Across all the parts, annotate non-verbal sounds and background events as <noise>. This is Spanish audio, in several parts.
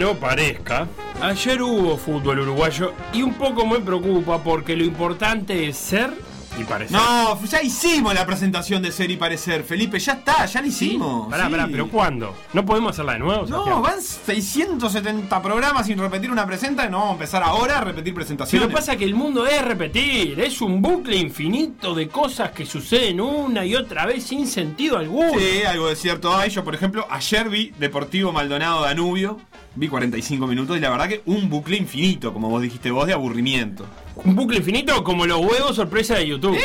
No parezca, ayer hubo fútbol uruguayo y un poco me preocupa porque lo importante es ser y parecer. No, ya hicimos la presentación de ser y parecer, Felipe, ya está, ya la hicimos. Pará, sí. pará, pero ¿cuándo? ¿No podemos hacerla de nuevo? No, van 670 programas sin repetir una presenta y no vamos a empezar ahora a repetir presentaciones. Pero pasa que el mundo es repetir, es un bucle infinito de cosas que suceden una y otra vez sin sentido alguno. Sí, algo de cierto hay. Yo, por ejemplo, ayer vi Deportivo Maldonado Danubio. Vi 45 minutos y la verdad que un bucle infinito, como vos dijiste vos, de aburrimiento. Un bucle infinito como los huevos sorpresa de YouTube.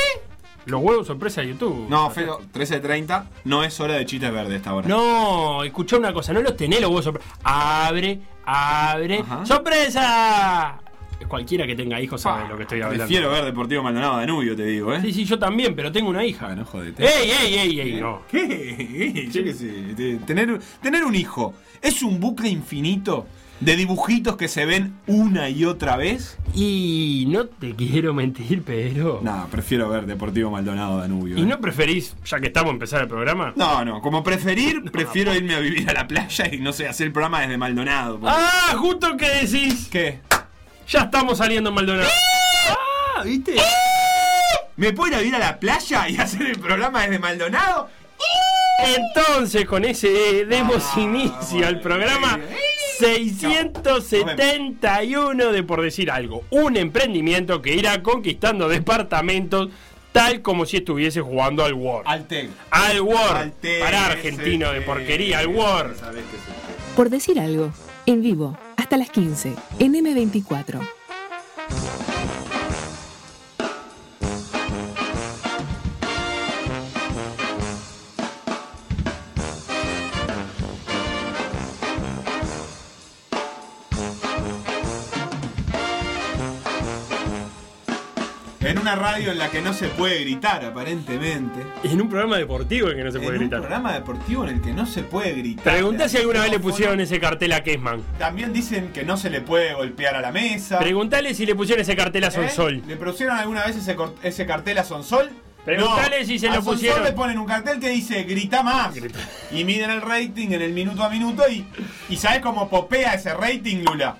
Los huevos sorpresa de YouTube. No, Feo, 13.30, no es hora de chistes verdes esta hora. No, escuchá una cosa, no los tenés los huevos sorpresa. Abre, abre. Ajá. ¡Sorpresa! Cualquiera que tenga hijos sabe Pa, lo que estoy hablando. Prefiero ver Deportivo Maldonado Danubio, te digo, ¿eh? Sí, sí, yo también, pero tengo una hija. Bueno, jodete. ¡Ey, ey, ey, ey! No. ¿Qué? Yo qué sé. de- Tener, tener un hijo es un bucle infinito de dibujitos que se ven una y otra vez. Y no te quiero mentir, pero. No, prefiero ver Deportivo Maldonado Danubio. ¿Y ¿eh? no preferís, ya que estamos a empezar el programa? No, no, como preferir, <laughs> prefiero irme a vivir a la playa y no sé, hacer el programa desde Maldonado. porque- ¡Ah! Justo que decís. ¿Qué? Ya estamos saliendo en Maldonado. ¡Ah! ¿Viste? ¿Me puedo ir a la playa y hacer el programa desde Maldonado? Entonces, con ese demos Ah, inicio al programa eh. 671 de por decir algo. Un emprendimiento que irá conquistando departamentos tal como si estuviese jugando al War. Alten. Al War. Alten, Para argentino de ese, porquería, al War. sí. Por decir algo, en vivo, hasta las 15, en M24. En una radio en la que no se puede gritar, aparentemente. En un programa deportivo en que no se en puede un gritar. programa deportivo en el que no se puede gritar. Preguntá si alguna vez le pusieron ese cartel a Kesman. También dicen que no se le puede golpear a la mesa. Preguntale si le pusieron ese cartel a ¿Eh? Sonsol. ¿Le pusieron alguna vez ese, ese cartel a Sonsol? Preguntale No, si se a lo pusieron. le ponen un cartel que dice grita más. Grita. Y miden el rating en el minuto a minuto y, y ¿sabes cómo popea ese rating, Lula?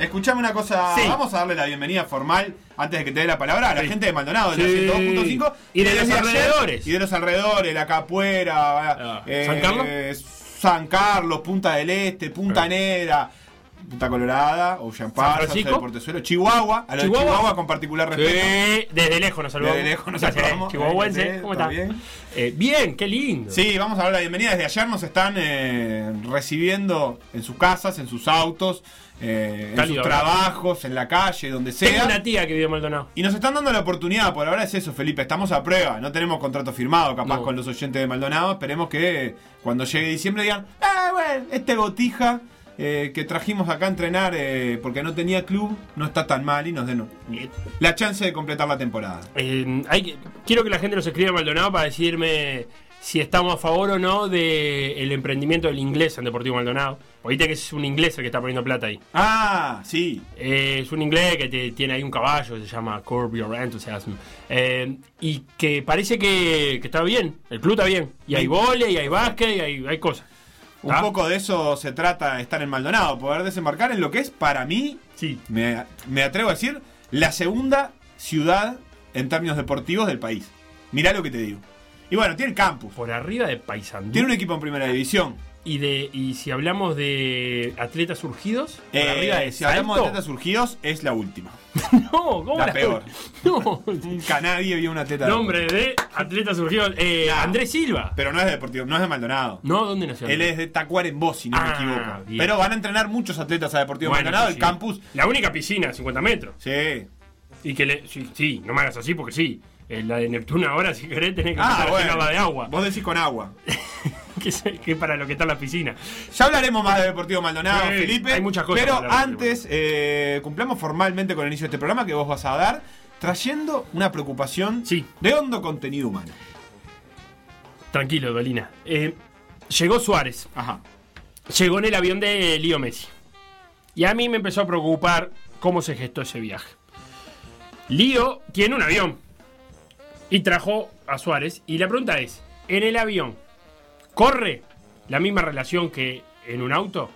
Escuchame una cosa, Sí. vamos a darle la bienvenida formal antes de que te dé la palabra a la Sí. gente de Maldonado, de la 102.5 Y de los alrededores. Y de los alrededores, la Capuera, Ah, eh, ¿San Carlos? San Carlos, Punta del Este, Punta. Negra, Punta Colorada, Ocean Park, Portezuelo, Chihuahua, a lo Chihuahua. de Chihuahua con particular respeto. Sí, desde lejos nos saludamos. Desde lejos nos saludamos. Chihuahuense, ¿cómo ¿todo está? bien? Eh, bien, qué lindo. Sí, vamos a dar la bienvenida. Desde ayer nos están eh, recibiendo en sus casas, en sus autos, eh, en sus trabajos, en la calle, donde Tengo sea. una tía que vive en Maldonado. Y nos están dando la oportunidad, por ahora es eso, Felipe, estamos a prueba, no tenemos contrato firmado capaz No. con los oyentes de Maldonado, esperemos que cuando llegue diciembre digan, ah, bueno, este botija eh, que trajimos acá a entrenar eh, porque no tenía club, no está tan mal y nos den la chance de completar la temporada. Eh, hay que- quiero que la gente nos escriba en Maldonado para decirme si estamos a favor o no del emprendimiento del inglés en Deportivo Maldonado. Oíste que es un inglés el que está poniendo plata ahí. Ah, sí. Eh, es un inglés que te- tiene ahí un caballo se llama Curb Your Enthusiasm. Eh, y que parece que, que está bien. El club está bien. Y hay vole, y hay básquet, y hay, hay cosas. Un poco de eso se trata estar en Maldonado, poder desembarcar en lo que es para mí, Sí. me, me atrevo a decir, la segunda ciudad en términos deportivos del país. Mirá lo que te digo. Y bueno, tiene el campus, Por arriba de Paysandú. tiene un equipo en primera división. Y, de, y si hablamos de atletas surgidos, por Eh, arriba de si hablamos de Salto, tetas surgidos, es la última. <laughs> No, ¿cómo La peor. <laughs> No, <laughs> Nunca nadie vio una teta. nombre de atletas surgidos. Eh. Andrés Silva. Pero no es de deportivo, no es de Maldonado. No, ¿dónde nació? Él es de Tacuarembó, si no me Ah, equivoco. bien. Pero van a entrenar muchos atletas a Deportivo Bueno, Maldonado, sí, el sí. campus. La única piscina, 50 metros. Sí. Y que le. Sí, sí, no me hagas así porque sí. La de Neptuno ahora, si querés, tenés que Ah, bueno. llenarla de agua. Vos decís con agua. <laughs> que, es, que es para lo que está en la piscina. Ya hablaremos más de Deportivo Maldonado, Sí, Felipe. hay muchas cosas Pero antes, eh, cumplamos formalmente con el inicio de este programa que vos vas a dar, trayendo una preocupación Sí. de hondo contenido humano. Tranquilo, Dolina. Eh, llegó Suárez. Ajá. Llegó en el avión de Lío Messi. Y a mí me empezó a preocupar cómo se gestó ese viaje. Lío tiene un avión. Y trajo a Suárez. Y la pregunta es, ¿en el avión corre la misma relación que en un auto?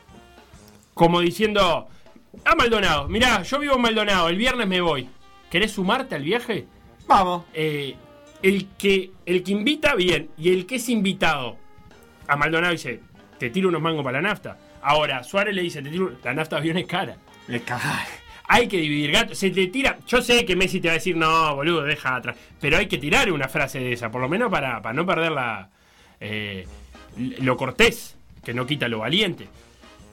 como diciendo, a Maldonado, mirá, yo vivo en Maldonado, el viernes me voy. ¿Querés sumarte al viaje? Vamos. Eh, el, que, el que invita, bien, y el que es invitado a Maldonado dice, te tiro unos mangos para la nafta. Ahora, Suárez le dice, te tiro, la nafta avión es cara. Le caga- Hay que dividir gato. Se te tira. Yo sé que Messi te va a decir, no, boludo, deja atrás. Pero hay que tirar una frase de esa, por lo menos para, para no perder la, eh, lo cortés, que no quita lo valiente.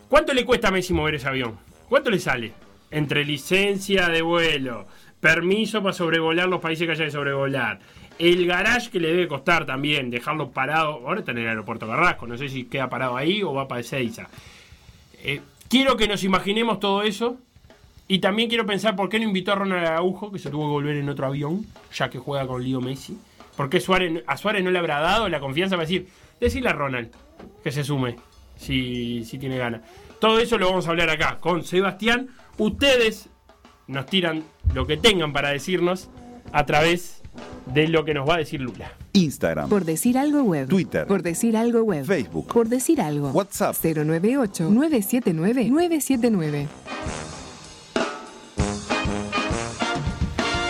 ¿Cuánto le cuesta a Messi mover ese avión? ¿Cuánto le sale? Entre licencia de vuelo, permiso para sobrevolar los países que haya que sobrevolar, el garage que le debe costar también, dejarlo parado. Ahora está en el aeropuerto Carrasco, no sé si queda parado ahí o va para Ezeiza. Eh, quiero que nos imaginemos todo eso. Y también quiero pensar por qué no invitó a Ronald Araujo, que se tuvo que volver en otro avión, ya que juega con Lío Messi. ¿Por qué Suárez, a Suárez no le habrá dado la confianza para decir, decirle a Ronald que se sume, si, si tiene ganas? Todo eso lo vamos a hablar acá con Sebastián. Ustedes nos tiran lo que tengan para decirnos a través de lo que nos va a decir Lula. Instagram, Por decir algo web. Twitter. Por decir algo web. Facebook. Por decir algo. WhatsApp. 098-979-979.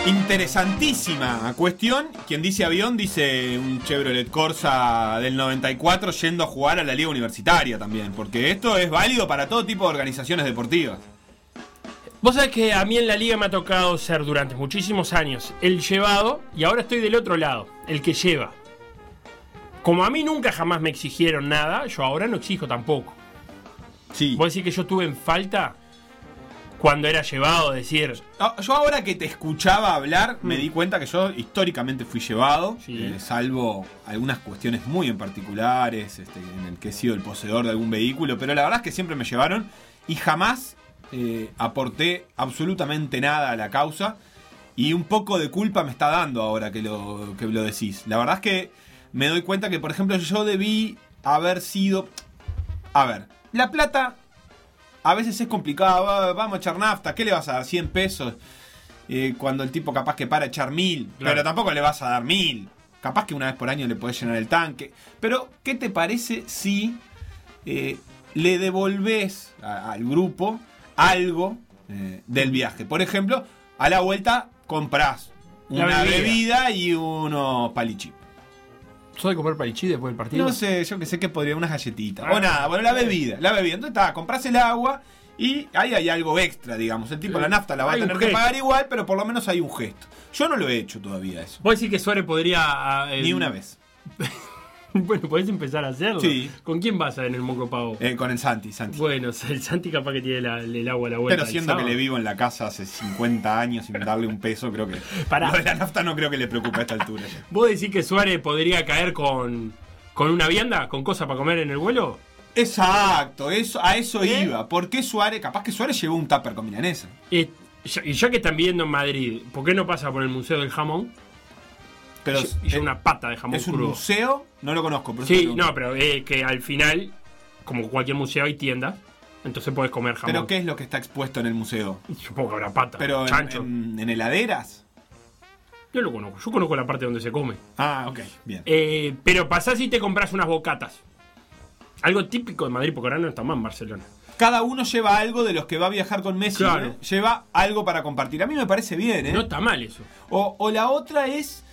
Interesantísima cuestión. Quien dice avión dice un Chevrolet Corsa del 94 yendo a jugar a la liga universitaria también. Porque esto es válido para todo tipo de organizaciones deportivas. Vos sabés que a mí en la liga me ha tocado ser durante muchísimos años el llevado y ahora estoy del otro lado, el que lleva. Como a mí nunca jamás me exigieron nada, yo ahora no exijo tampoco. Sí. ¿Vos decís que yo estuve en falta cuando era llevado? Decir, Ah, Yo ahora que te escuchaba hablar, me di cuenta que yo históricamente fui llevado, Sí. eh, salvo algunas cuestiones muy en particulares, este, en el que he sido el poseedor de algún vehículo, pero la verdad es que siempre me llevaron y jamás eh, aporté absolutamente nada a la causa y un poco de culpa me está dando ahora que lo, que lo decís. La verdad es que me doy cuenta que, por ejemplo, yo debí haber sido... A ver, La Plata a veces es complicado, va- vamos a echar nafta, ¿qué le vas a dar? 100 pesos. Eh, cuando el tipo capaz que para echar mil, Claro. pero tampoco le vas a dar mil. Capaz que una vez por año le podés llenar el tanque. Pero, ¿qué te parece si eh, le devolvés a- al grupo algo eh, del viaje? Por ejemplo, a la vuelta comprás La una bebida. bebida y unos palichip. ¿Sos de comer palichí después del partido? No sé, yo que sé que podría, unas galletitas. Ah. o nada, bueno, la bebida, la bebida. Entonces está, compras el agua y ahí hay algo extra, digamos. El tipo la nafta la va a tener que pagar igual, pero por lo menos hay un gesto. Yo no lo he hecho todavía eso. ¿Vos decís que Suárez podría... ah, eh, Ni una vez. <laughs> <laughs> bueno, podés empezar a hacerlo. Sí. ¿Con quién vas en el Moco Pavo? Eh, con el Santi, Santi. Bueno, <laughs> el Santi capaz que tiene la- el agua a la vuelta. pero siendo que le vivo en la casa hace 50 años sin darle un peso, creo que <laughs> Pará. lo de la nafta no creo que le preocupe a esta altura. ¿Vos decís que Suárez podría caer con, con una vianda, con cosas para comer en el vuelo? Exacto, eso, a eso ¿Eh? iba. ¿Por qué Suárez? Capaz que Suárez llevó un tupper con milanesa. Y ya, y ya que están viviendo en Madrid, ¿por qué no pasa por el Museo del Jamón? Pero es, una pata de jamón es un crudo. museo, no lo conozco. Pero Sí, no, pero eh, que al final, como cualquier museo, hay tiendas. Entonces puedes comer jamón. ¿Pero qué es lo que está expuesto en el museo? Supongo que habrá pata. Pero en, chancho. en- en heladeras. Yo lo conozco. Yo conozco la parte donde se come. Ah, ok, bien. Eh, pero pasás y te compras unas bocatas. Algo típico de Madrid, porque ahora no está más en Barcelona. Cada uno lleva algo de los que va a viajar con Messi. Claro. ¿eh? Lleva algo para compartir. A mí me parece bien, ¿eh? No está mal eso. O, o la otra es,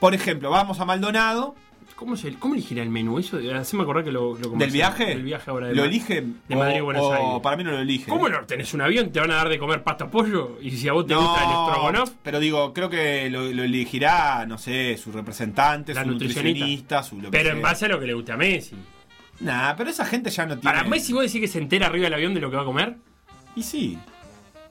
por ejemplo, vamos a Maldonado ¿Cómo, se, cómo elegirá el menú? Eso, me acordar que lo, lo del viaje. Del viaje ahora de ¿Lo elige? de Madrid a o- Buenos o Aires. para mí no lo elige. ¿Cómo no? Tenés un avión, te van a dar de comer pasta pollo. Y si a vos te No, gusta el estrogonoff, pero digo, creo que lo, lo elegirá, no sé, su representante, La su nutricionista. nutricionista, su lo que pero en base a lo que le guste a Messi. Nah, pero esa gente ya no tiene. Para Messi, vos decís que se entera arriba del avión de lo que va a comer. Y sí.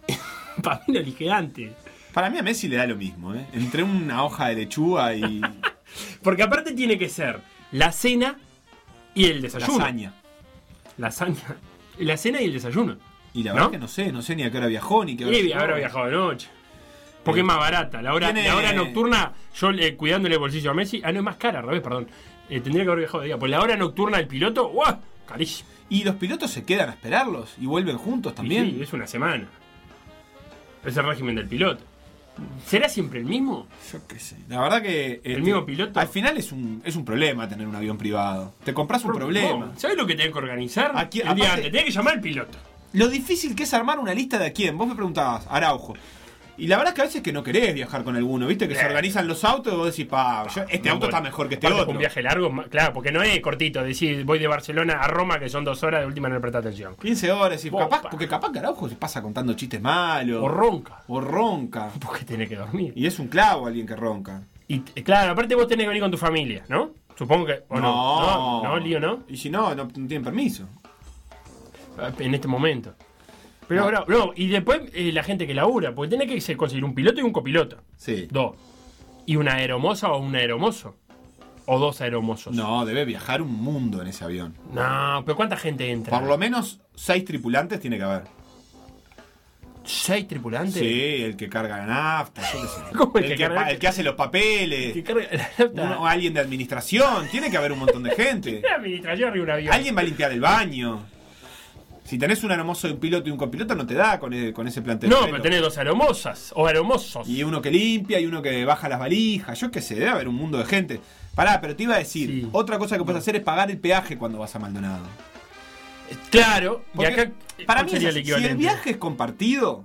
<laughs> Para mí lo elige antes. Para mí a Messi le da lo mismo, ¿eh? Entre una hoja de lechuga y <laughs> Porque aparte tiene que ser la cena y el desayuno. lasaña. Lasaña. La cena y el desayuno. Y la ¿No? verdad que no sé, no sé ni a qué hora viajó ni qué hora Y habrá viajado de noche. Porque Eh, es más barata. La hora, tiene- la hora nocturna, yo eh, cuidándole el bolsillo a Messi. Ah, no es más cara, al revés, perdón. Eh, tendría que haber viajado de día. Pues la hora nocturna del piloto, ¡guau! Carísimo. Y los pilotos se quedan a esperarlos y vuelven juntos también. Sí, es una semana. Es el régimen del piloto. ¿Será siempre el mismo? Yo qué sé. La verdad que. este, mismo piloto? Al final es un, es un problema tener un avión privado. Te compras un problema. ¿Sabes lo que tenés que organizar? Aquí- el día antes, tenés que llamar al piloto. lo difícil que es armar una lista de a quién. Vos me preguntabas, Araujo. Y la verdad es que a veces que no querés viajar con alguno, ¿viste? Que se Eh. organizan los autos y vos decís, pa, yo- este No, auto está mejor que este aparte otro. Un viaje largo, claro, porque no es cortito. Decir, voy de Barcelona a Roma, que son dos horas, de última no le presta atención. 15 horas, y capaz, porque capaz que Araujo se pasa contando chistes malos. O ronca, o ronca. <laughs> porque tiene que dormir. Y es un clavo alguien que ronca. Y eh, claro, aparte vos tenés que venir con tu familia, ¿no? Supongo que. ¿o no? no, no, lío, ¿no? Y si no, no, no tienen permiso. En este momento. Pero No. ahora, no, y después eh, la gente que labura, porque tiene que se- conseguir un piloto y un copiloto. Sí. Dos. Y una aeromoza o un aeromozo. O dos aeromosos. No, debe viajar un mundo en ese avión. No, pero ¿cuánta gente entra? Por lo menos seis tripulantes tiene que haber. ¿Seis tripulantes? Sí, el que carga la nafta, qué sé. <laughs> ¿Cómo el el, que que, carga- pa- el que hace los papeles. Que carga la nafta. uno- alguien de administración. Tiene que haber un montón de gente. <laughs> La administración arriba un avión. Alguien va a limpiar el baño. Si tenés un hermoso de un piloto y un copiloto, no te da con, e- con ese plantel. No, pero tenés dos aeromosas. O aeromosos. Y uno que limpia y uno que baja las valijas. Yo qué sé, debe haber un mundo de gente. Pará, pero te iba a decir, Sí. otra cosa que puedes hacer es pagar el peaje cuando vas a Maldonado. Claro. Y Porque acá. para ¿cuál mí, sería es el si el viaje es compartido,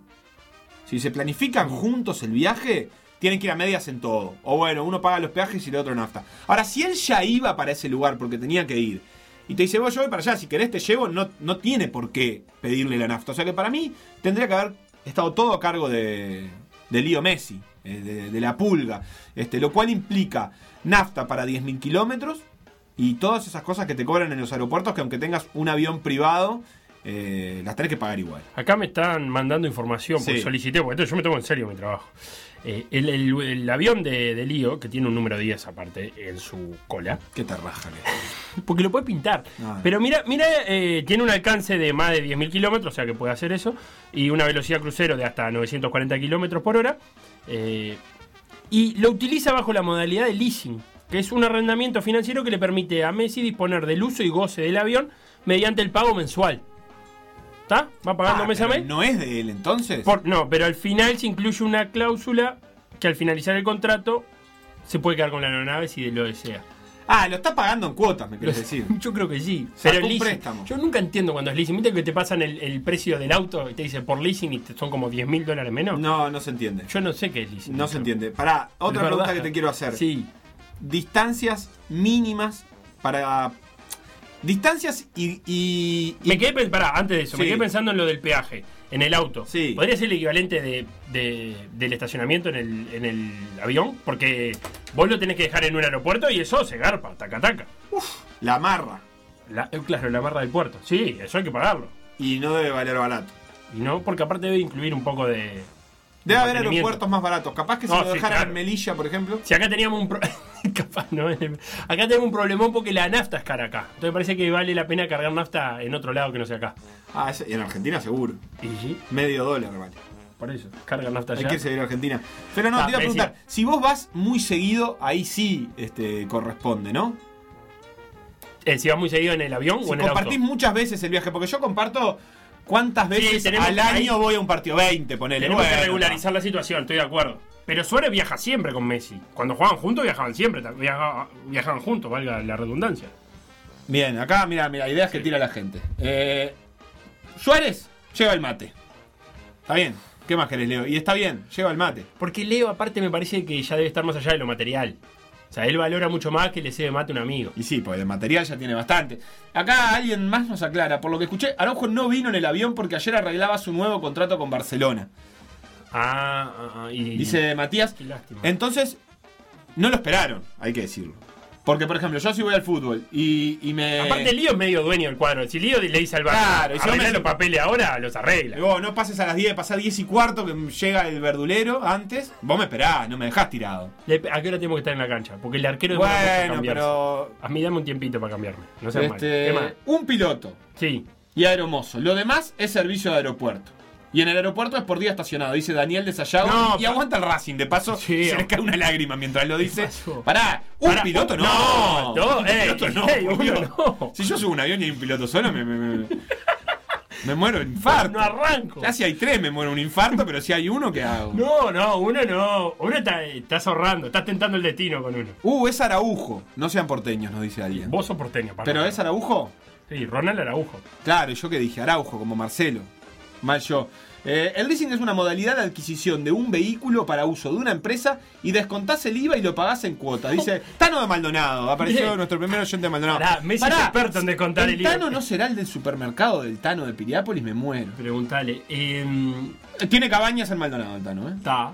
si se planifican juntos el viaje, tienen que ir a medias en todo. O bueno, uno paga los peajes y el otro nafta. Ahora, si él ya iba para ese lugar porque tenía que ir, y te dice, vos yo voy para allá, si querés te llevo, no, no tiene por qué pedirle la nafta. O sea que para mí tendría que haber estado todo a cargo de, de Lío Messi, eh, de, de la pulga. Este, lo cual implica nafta para 10.000 kilómetros y todas esas cosas que te cobran en los aeropuertos que aunque tengas un avión privado, eh, las tenés que pagar igual. Acá me están mandando información, porque Sí. solicité, porque yo me tomo en serio mi trabajo. Eh, el, el- el avión de, de Lío, que tiene un número 10 aparte en su cola, ¿Qué te raja? que- <laughs> porque lo puede pintar. Ah. Pero mira, mira eh, tiene un alcance de más de 10.000 kilómetros, o sea que puede hacer eso, y una velocidad crucero de hasta 940 kilómetros por hora. eh, y lo utiliza bajo la modalidad de leasing, que es un arrendamiento financiero que le permite a Messi disponer del uso y goce del avión mediante el pago mensual. ¿Está? Va pagando Ah, mes a mes. ¿No es de él entonces? Por- no, pero al final se incluye una cláusula que al finalizar el contrato se puede quedar con la aeronave si lo desea. Ah, lo está pagando en cuotas, me querés <laughs> decir. Yo creo que sí. Sacó Pero un leasing- préstamo. Yo nunca entiendo cuando es leasing. ¿Viste que te pasan el, el precio del auto y te dice por leasing y te- son como 10 mil dólares menos? No, no se entiende. Yo no sé qué es leasing. No se entiende. Pará, otra pregunta que te quiero hacer. Sí. Distancias mínimas para. Distancias y. y- y- Me quedé pará, antes de eso, me quedé pensando en lo del peaje, en el auto. Sí. ¿Podría ser el equivalente de, de- del estacionamiento en el, en el avión? Porque vos lo tenés que dejar en un aeropuerto y eso se garpa, taca taca. La amarra. La- eh, claro, la barra del puerto. Sí, eso hay que pagarlo. Y no debe valer barato. Y no, porque aparte debe incluir un poco de. Debe de haber aeropuertos más baratos. Capaz que si No, lo sí, dejaran claro. en Melilla, por ejemplo. Si acá teníamos un pro- <laughs> capaz, ¿no? Acá tenemos un problemón porque la nafta es cara acá. Entonces parece que vale la pena cargar nafta en otro lado que no sea acá. Ah, y en Argentina seguro. Y Medio dólar, vale. por eso. Carga nafta Hay allá. que irse a ir a Argentina. Pero no, Ah, te iba a preguntar. decía- Si vos vas muy seguido, ahí sí este, corresponde, ¿no? Eh, si vas muy seguido en el avión Si o en el auto. compartís muchas veces el viaje, porque yo comparto cuántas veces tenemos- al año ahí- voy a un partido 20, ponele. Tenemos que regularizar la situación, estoy de acuerdo. Pero Suárez viaja siempre con Messi. Cuando jugaban juntos viajaban siempre, viajaban juntos, valga la redundancia. Bien, acá, mira, mira, ideas que tira la gente. Eh, Suárez lleva el mate. Está bien. ¿Qué más querés, Leo? Y está bien, lleva el mate. Porque Leo, aparte, me parece que ya debe estar más allá de lo material. O sea, él valora mucho más que le cede mate a un amigo. Y sí, porque de material ya tiene bastante. Acá alguien más nos aclara. Por lo que escuché, Araujo no vino en el avión porque ayer arreglaba su nuevo contrato con Barcelona. Ah, ah, ah, y. Dice Matías. Qué lástima. Entonces, no lo esperaron, hay que decirlo. Porque, por ejemplo, yo si voy al fútbol y, y me. Aparte, Lío es medio dueño del cuadro. Si Lío le dice al banco, Claro, y arregla me- los papeles ahora, los arregla. Digo, no pases a las 10, pasá 10 y cuarto que llega el verdulero antes. Vos me esperás, no me dejás tirado. ¿A qué hora tenemos que estar en la cancha? Porque el arquero en Bueno, pero. A mí dame un tiempito para cambiarme. No seas mal. ¿Qué Este, más? un piloto Sí. y aeromozo. Lo demás es servicio de aeropuerto. Y en el aeropuerto es por día estacionado, dice Daniel de Sayago. No, y aguanta el Racing, de paso Sí, se le cae una lágrima mientras lo dice. Pará, un Pará, piloto no. no, no, un ey, piloto no, ey, no. Si yo subo un avión y hay un piloto solo, me, me, me- me muero de infarto. No arranco. Ya si hay tres, me muero un infarto, pero si hay uno, ¿qué hago? No, no, uno no. Uno está, estás ahorrando, estás tentando el destino con uno. Uh, es Araujo. No sean porteños, nos dice alguien. Vos sos porteño, papá. ¿Pero es Araujo? Sí, Ronald Araujo. Claro, yo que dije Araujo, como Marcelo. Mal yo. Eh, el leasing es una modalidad de adquisición de un vehículo para uso de una empresa y descontás el IVA y lo pagás en cuota. Dice <laughs> Tano de Maldonado. Apareció Bien. nuestro primer oyente de Maldonado. Pará, Messi es experto en descontar el IVA. Tano no será el del supermercado del Tano de Piriápolis? Me muero. Preguntale. em, Tiene cabañas en Maldonado el Tano, ¿eh? Está.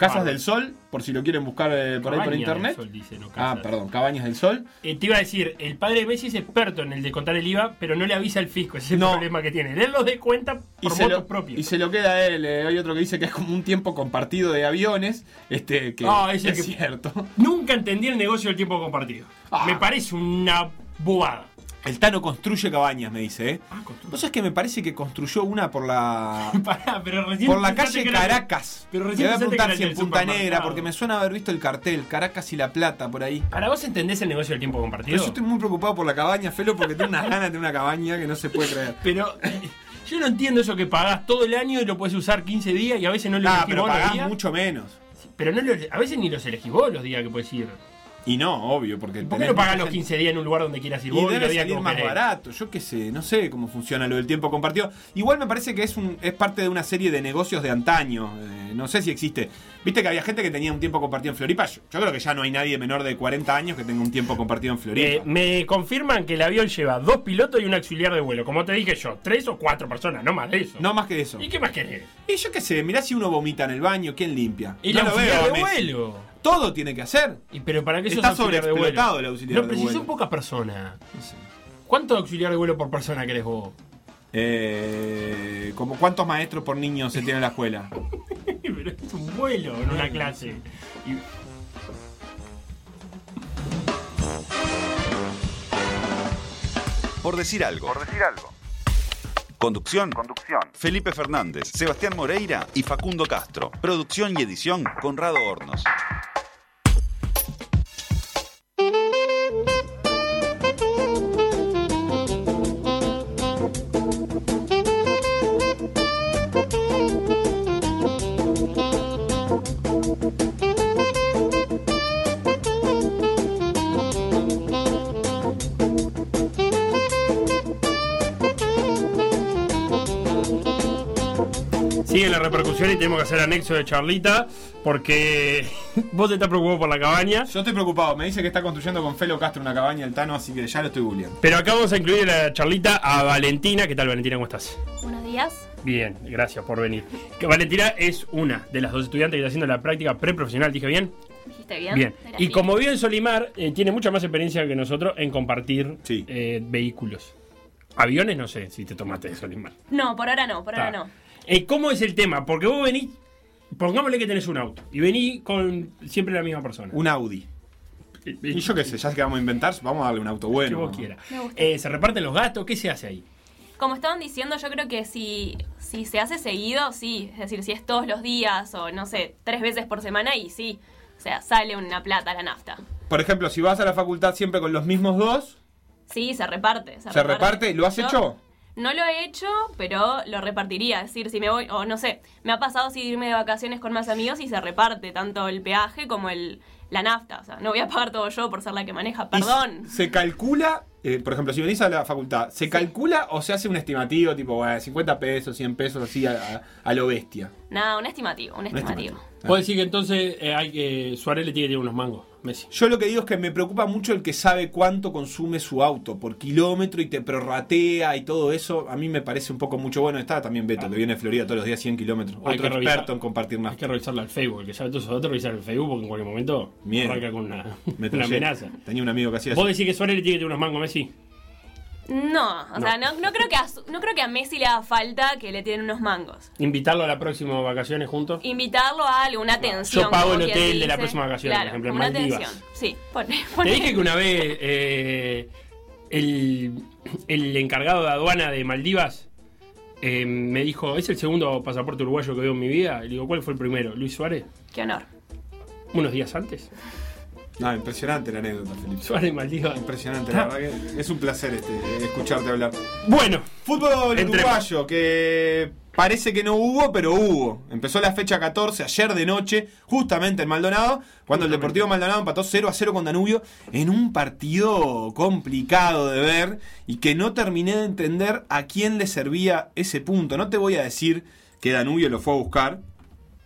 Casas del Sol, por si lo quieren buscar eh, por ahí por internet. del Sol, dice, no ah, perdón, Cabañas del Sol. Eh, te iba a decir, el padre de Messi es experto en el de contar el IVA, pero no le avisa al fisco. Ese es el No. problema que tiene. Él los de cuenta Y por se, motos lo, propios. y se lo queda a él. eh, hay otro que dice que es como un tiempo compartido de aviones. Este, que Ah, es que- cierto. Nunca entendí el negocio del tiempo compartido. Ah. Me parece una bobada. El Tano construye cabañas, me dice, ¿eh? Ah, construye. ¿Vos sabés que me parece que construyó una por la. <laughs> Pará, pero recién por la calle que Caracas. Pero recién voy a preguntar si en Punta Negra, porque me suena haber visto el cartel, Caracas y La Plata, por ahí. ¿Para vos entendés el negocio del tiempo compartido? Pero yo estoy muy preocupado por la cabaña, Felo, porque tengo unas <laughs> ganas de una cabaña que no se puede creer. Pero <laughs> yo no entiendo eso que pagás todo el año y lo puedes usar 15 días y a veces no lo Ah, elegís pero vos los pagás días. mucho menos. Pero no lo- a veces ni los elegís vos los días que puedes ir. Y no, obvio, porque. ¿Por qué no mucha los gente. 15 días en un lugar donde quieras ir Y vos y debe salir más querés? barato, yo qué sé, no sé cómo funciona lo del tiempo compartido. Igual me parece que es un es parte de una serie de negocios de antaño, eh, no sé si existe. Viste que había gente que tenía un tiempo compartido en Floripa, yo, yo creo que ya no hay nadie menor de 40 años que tenga un tiempo compartido en Floripa. Eh, me confirman que el avión lleva dos pilotos y un auxiliar de vuelo. Como te dije yo, tres o cuatro personas, no más de eso. no más que eso. ¿Y qué más querés? Y yo qué sé, mirá si uno vomita en el baño, ¿quién limpia? El no lo auxiliar veo a de vuelo. Todo tiene que hacer. ¿Y pero para qué Está auxiliar de vuelo? sobreexplotado el auxiliar No, de pero si vuelo. son pocas personas. No sé. ¿Cuánto auxiliar de vuelo por persona querés vos? Eh, como cuántos maestros por niño se tiene en la escuela. <laughs> pero es un vuelo en una clase. Y- Por decir algo. Por decir algo. Conducción. Conducción. Felipe Fernández, Sebastián Moreira y Facundo Castro. Producción y edición Conrado Hornos. Y tenemos que hacer anexo de charlita porque <laughs> vos te estás preocupado por la cabaña. Yo estoy preocupado, me dice que está construyendo con Felo Castro una cabaña el Tano, así que ya lo estoy googleando. Pero acá vamos a incluir en la charlita a Valentina. ¿Qué tal, Valentina? ¿Cómo estás? Buenos días. Bien, gracias por venir. Que Valentina es una de las dos estudiantes que está haciendo la práctica preprofesional, ¿dije bien? ¿Dijiste bien? Bien. Y como vive en Solimar, eh, tiene mucha más experiencia que nosotros en compartir Sí. eh, vehículos. Aviones, no sé si te tomaste de Solimar. No, por ahora no, por ahora Está. no. Eh, ¿Cómo es el tema? Porque vos venís, pongámosle que tenés un auto y venís con siempre la misma persona. Un Audi. Eh, Y yo qué sé, ya que vamos a inventar, vamos a darle un auto que bueno. vos quieras. Me gusta. Eh, ¿Se reparten los gastos? ¿Qué se hace ahí? Como estaban diciendo, yo creo que si, si se hace seguido, sí. Es decir, si es todos los días o no sé, tres veces por semana, y sí. O sea, sale una plata la nafta. Por ejemplo, si vas a la facultad siempre con los mismos dos, Sí, se reparte. ¿se reparte? ¿Lo has Yo hecho? No lo he hecho, pero lo repartiría. Es decir, si me voy, o no sé, me ha pasado así irme de vacaciones con más amigos y se reparte tanto el peaje como el, la nafta. O sea, no voy a pagar todo yo por ser la que maneja. Perdón. ¿Se calcula, eh, por ejemplo, si venís a la facultad, ¿se calcula o se hace un estimativo tipo bueno, 50 pesos, 100 pesos, así a, a- a lo bestia? Nada, un estimativo, un Un estimativo. estimativo. Puedo decir que entonces eh, hay que Suárez le tiene que tener unos mangos, Messi. Yo lo que digo es que me preocupa mucho el que sabe cuánto consume su auto por kilómetro y te prorratea y todo eso. A mí me parece un poco mucho. Bueno, está también Beto, que viene de Florida todos los días 100 kilómetros. Hay Otro revisar. experto en compartir Hay nafta. que revisarla al Facebook, el que sabe todo eso, revisar el Facebook porque en cualquier momento Miedo. arranca con una, <laughs> amenaza. Tenía un amigo que hacía ¿Vos eso. decís que Suárez le tiene que tener unos mangos, Messi? No, o sea, no, no creo que a, no creo que a Messi le haga falta que le tienen unos mangos. Invitarlo a la próxima vacaciones juntos. Invitarlo a algo, una atención. Yo pago el hotel de la próxima vacación, por ejemplo, en una atención. Sí, pone, Te pone- dije que una vez eh, el, el encargado de aduana de Maldivas eh, me dijo, es el segundo pasaporte uruguayo que veo en mi vida. Y le digo, ¿cuál fue el primero? Luis Suárez. Qué honor. Unos días antes. No, impresionante la anécdota, Felipe. Suárez. Impresionante, la verdad que es un placer este, escucharte hablar. Bueno, Fútbol Entre- uruguayo, que parece que no hubo, pero hubo. Empezó la fecha 14 ayer de noche, justamente en Maldonado, cuando el Deportivo Maldonado empató 0 a 0 con Danubio en un partido complicado de ver y que no terminé de entender a quién le servía ese punto. No te voy a decir que Danubio lo fue a buscar,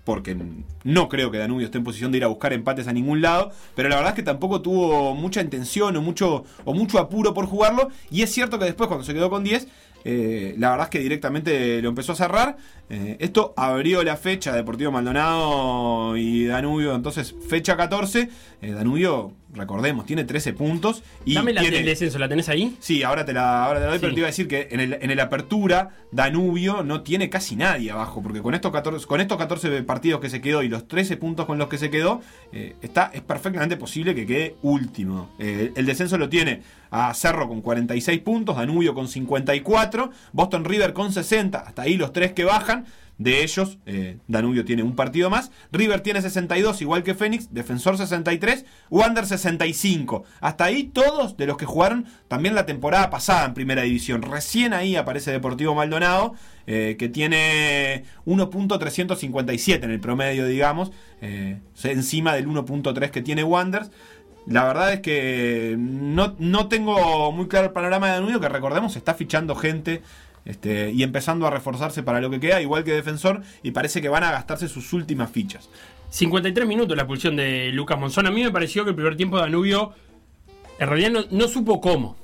porque no creo que Danubio esté en posición de ir a buscar empates a ningún lado, pero la verdad es que tampoco tuvo mucha intención o mucho, o mucho apuro por jugarlo, y es cierto que después cuando se quedó con 10, eh, la verdad es que directamente lo empezó a cerrar. Eh, esto abrió la fecha Deportivo Maldonado y Danubio, entonces fecha 14, eh, Danubio, recordemos, tiene 13 puntos y dame la tiene- del descenso, ¿la tenés ahí? Sí, ahora te la, ahora te la doy, Sí. pero te iba a decir que en el, en el apertura, Danubio no tiene casi nadie abajo, porque con estos 14, con estos 14 partidos que se quedó y los 13 puntos con los que se quedó, eh, está, es perfectamente posible que quede último. Eh, el descenso lo tiene a Cerro con 46 puntos, Danubio con 54, Boston River con 60, hasta ahí los tres que bajan. De ellos, eh, Danubio tiene un partido más. River tiene 62, igual que Fénix. Defensor 63. Wander 65. Hasta ahí todos de los que jugaron también la temporada pasada en Primera División. Recién ahí aparece Deportivo Maldonado, eh, que tiene 1.357 en el promedio, digamos. eh, encima del 1.3 que tiene Wanders. La verdad es que no, no tengo muy claro el panorama de Danubio, que recordemos está fichando gente este, y empezando a reforzarse para lo que queda, igual que defensor, y parece que van a gastarse sus últimas fichas. 53 minutos la expulsión de Lucas Monzón. A mí me pareció que el primer tiempo de Danubio en realidad no, no supo cómo.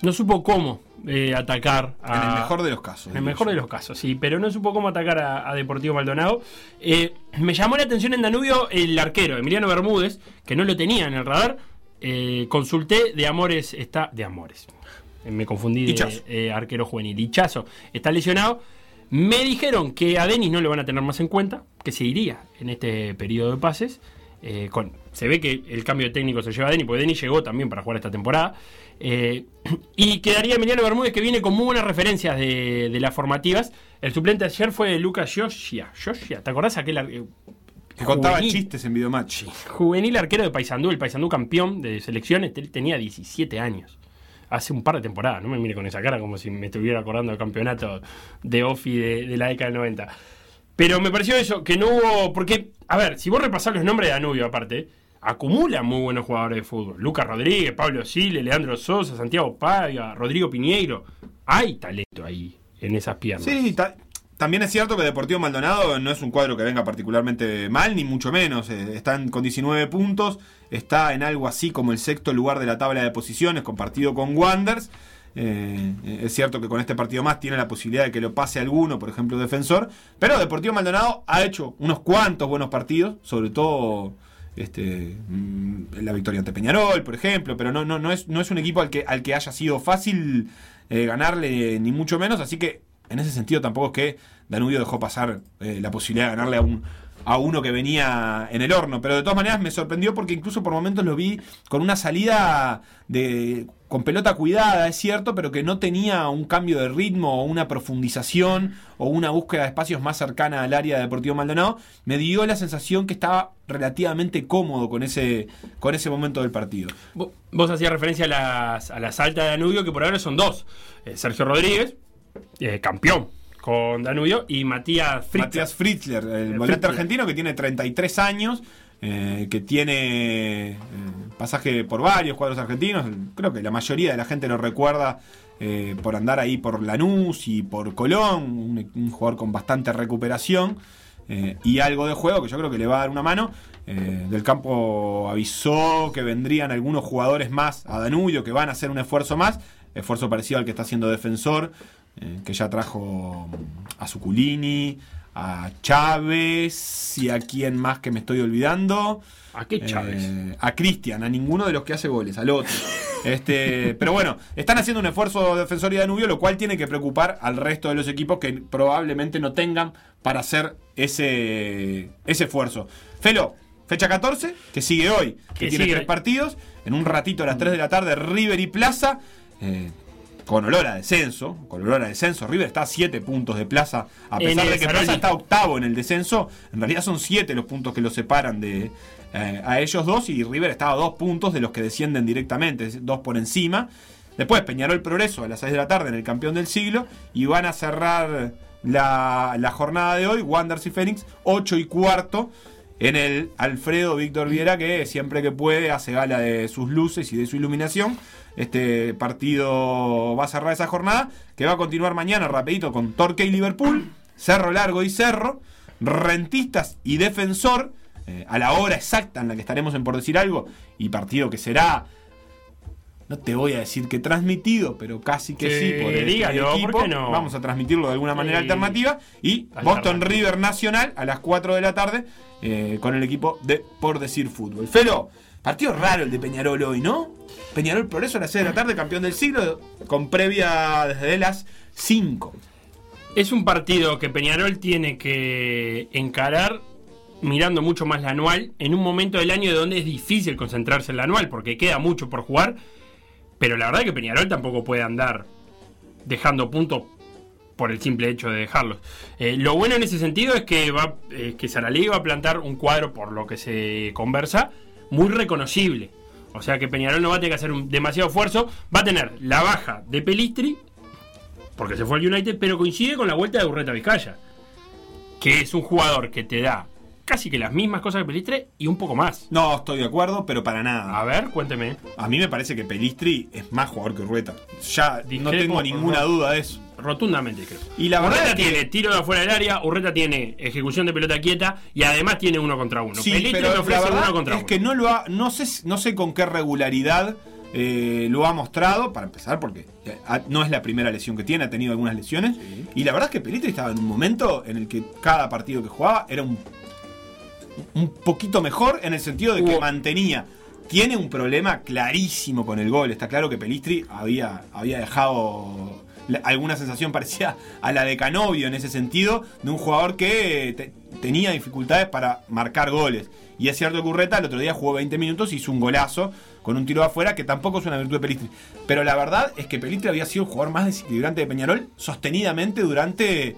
No supo cómo eh, atacar a, En el mejor de los casos. En el mejor de los casos, sí, pero no supo cómo atacar a, a Deportivo Maldonado. Eh, me llamó la atención en Danubio el arquero, Emiliano Bermúdez, que no lo tenía en el radar. Eh, consulté de Amores, está. De Amores. Eh, Me confundí de eh, arquero juvenil. Hichazo está lesionado. Me dijeron que a Denis no lo van a tener más en cuenta, que se iría en este periodo de pases. Eh, con, se ve que el cambio de técnico se lleva a Denis, porque Denis llegó también para jugar esta temporada. Eh, <clears throat> y quedaría Emiliano Bermúdez, que viene con muy buenas referencias de, de las formativas. El suplente ayer fue Lucas Yoshia. Yoshia, ¿te acordás aquel ar- Que contaba juvenil? chistes en videomatch. juvenil arquero de Paysandú, el Paysandú campeón de selecciones, él tenía 17 años. Hace un par de temporadas, no me mire con esa cara como si me estuviera acordando del campeonato de OFI de, de la década del 90. Pero me pareció eso, que no hubo. Porque, a ver, si vos repasás los nombres de Danubio, aparte, acumula muy buenos jugadores de fútbol. Lucas Rodríguez, Pablo Sile, Leandro Sosa, Santiago Paiva, Rodrigo Piñeiro. Hay talento ahí, en esas piernas. Sí, también es cierto que Deportivo Maldonado no es un cuadro que venga particularmente mal, ni mucho menos. Eh, Están con 19 puntos, está en algo así como el sexto lugar de la tabla de posiciones, compartido con Wanders. Eh, es cierto que con este partido más tiene la posibilidad de que lo pase alguno, por ejemplo, defensor. Pero Deportivo Maldonado ha hecho unos cuantos buenos partidos, sobre todo este, mm, la victoria ante Peñarol, por ejemplo. Pero no, no, no, es, no es un equipo al que, al que haya sido fácil eh, ganarle, ni mucho menos. Así que en ese sentido tampoco es que Danubio dejó pasar eh, la posibilidad de ganarle a un a uno que venía en el horno, pero de todas maneras me sorprendió porque incluso por momentos lo vi con una salida de con pelota cuidada, es cierto, pero que no tenía un cambio de ritmo o una profundización o una búsqueda de espacios más cercana al área de Deportivo Maldonado, me dio la sensación que estaba relativamente cómodo con ese con ese momento del partido. Vos, hacías referencia a las, a de Danubio, que por ahora son dos. Eh, Sergio Rodríguez, eh, campeón con Danubio, y Matías Fritz. Matías Fritzler, el Eh, volante Fritzler. argentino que tiene 33 años, eh, que tiene eh, pasaje por varios cuadros argentinos. Creo que la mayoría de la gente lo recuerda eh, por andar ahí por Lanús y por Colón, un, un jugador con bastante recuperación. eh, y algo de juego que yo creo que le va a dar una mano. Eh, del campo avisó que vendrían algunos jugadores más a Danubio que van a hacer un esfuerzo más, esfuerzo parecido al que está haciendo defensor, eh, que ya trajo a Suculini, a Chávez y a quién más que me estoy olvidando. ¿A qué Chávez? Eh, a Cristian, a ninguno de los que hace goles, al otro. <laughs> Este, pero bueno, están haciendo un esfuerzo defensor y Danubio, lo cual tiene que preocupar al resto de los equipos que probablemente no tengan para hacer ese, ese esfuerzo. Felo, fecha 14, que sigue hoy, que, Que tiene sigue. tres partidos. En un ratito a las 3 de la tarde, River y Plaza. Eh, con olor a descenso, con olor a descenso. River está a 7 puntos de plaza, a pesar de que. Plaza está octavo en el descenso, en realidad son 7 los puntos que los separan de eh, a ellos dos y River está a 2 puntos de los que descienden directamente, dos por encima. Después Peñarol Progreso a las 6 de la tarde en el campeón del siglo y van a cerrar la, la jornada de hoy, Wanderers y Fénix, 8 y cuarto en el Alfredo Víctor Viera que siempre que puede hace gala de sus luces y de su iluminación. Este partido va a cerrar esa jornada que va a continuar mañana rapidito con Torque y Liverpool, Cerro Largo y Cerro, Rentistas y Defensor eh, a la hora exacta en la que estaremos en por decir algo y partido que será no te voy a decir que transmitido, pero casi que sí por el dígalo, equipo. ¿por qué no? Vamos a transmitirlo de alguna manera Sí. alternativa y. Boston River Nacional a las 4 de la tarde eh, con el equipo de Por Decir Fútbol. Felo, partido raro el de Peñarol hoy, ¿no? Peñarol Progreso a las 6 de la tarde, campeón del siglo, con previa desde las 5. Es un partido que Peñarol tiene que encarar mirando mucho más la anual en un momento del año donde es difícil concentrarse en la anual porque queda mucho por jugar. Pero la verdad es que Peñarol tampoco puede andar dejando puntos por el simple hecho de dejarlos. Eh, lo bueno en ese sentido es que va que Saralí va a plantar un cuadro, por lo que se conversa, muy reconocible. O sea que Peñarol no va a tener que hacer un demasiado esfuerzo. Va a tener la baja de Pelistri, porque se fue al United, pero coincide con la vuelta de Urreta Vizcaya, que es un jugador que te da casi que las mismas cosas que Pelistri y un poco más. No estoy de acuerdo, pero para nada. A ver, cuénteme. A mí me parece que Pelistri es más jugador que Urrueta. Ya no tengo ninguna duda de eso. Rotundamente creo. Y la verdad Urreta que- tiene tiro de afuera del área, Urreta tiene ejecución de pelota quieta y además tiene uno contra uno. Sí, Pelistri pero me ofrece uno contra es uno. que no lo ha, no sé, no sé con qué regularidad eh, lo ha mostrado, para empezar, porque eh, no es la primera lesión que tiene, ha tenido algunas lesiones. Y la verdad es que Pelistri estaba en un momento en el que cada partido que jugaba era un, un poquito mejor en el sentido de que Hubo- mantenía. Tiene un problema clarísimo con el gol. Está claro que Pelistri había, había dejado la- alguna sensación <laughs> parecida a la de Canovio en ese sentido, de un jugador que te- tenía dificultades para marcar goles. Y es cierto que Urreta el otro día jugó 20 minutos y hizo un golazo con un tiro de afuera, que tampoco es una virtud de Pelistri. Pero la verdad es que Pelistri había sido el jugador más desequilibrante de Peñarol sostenidamente durante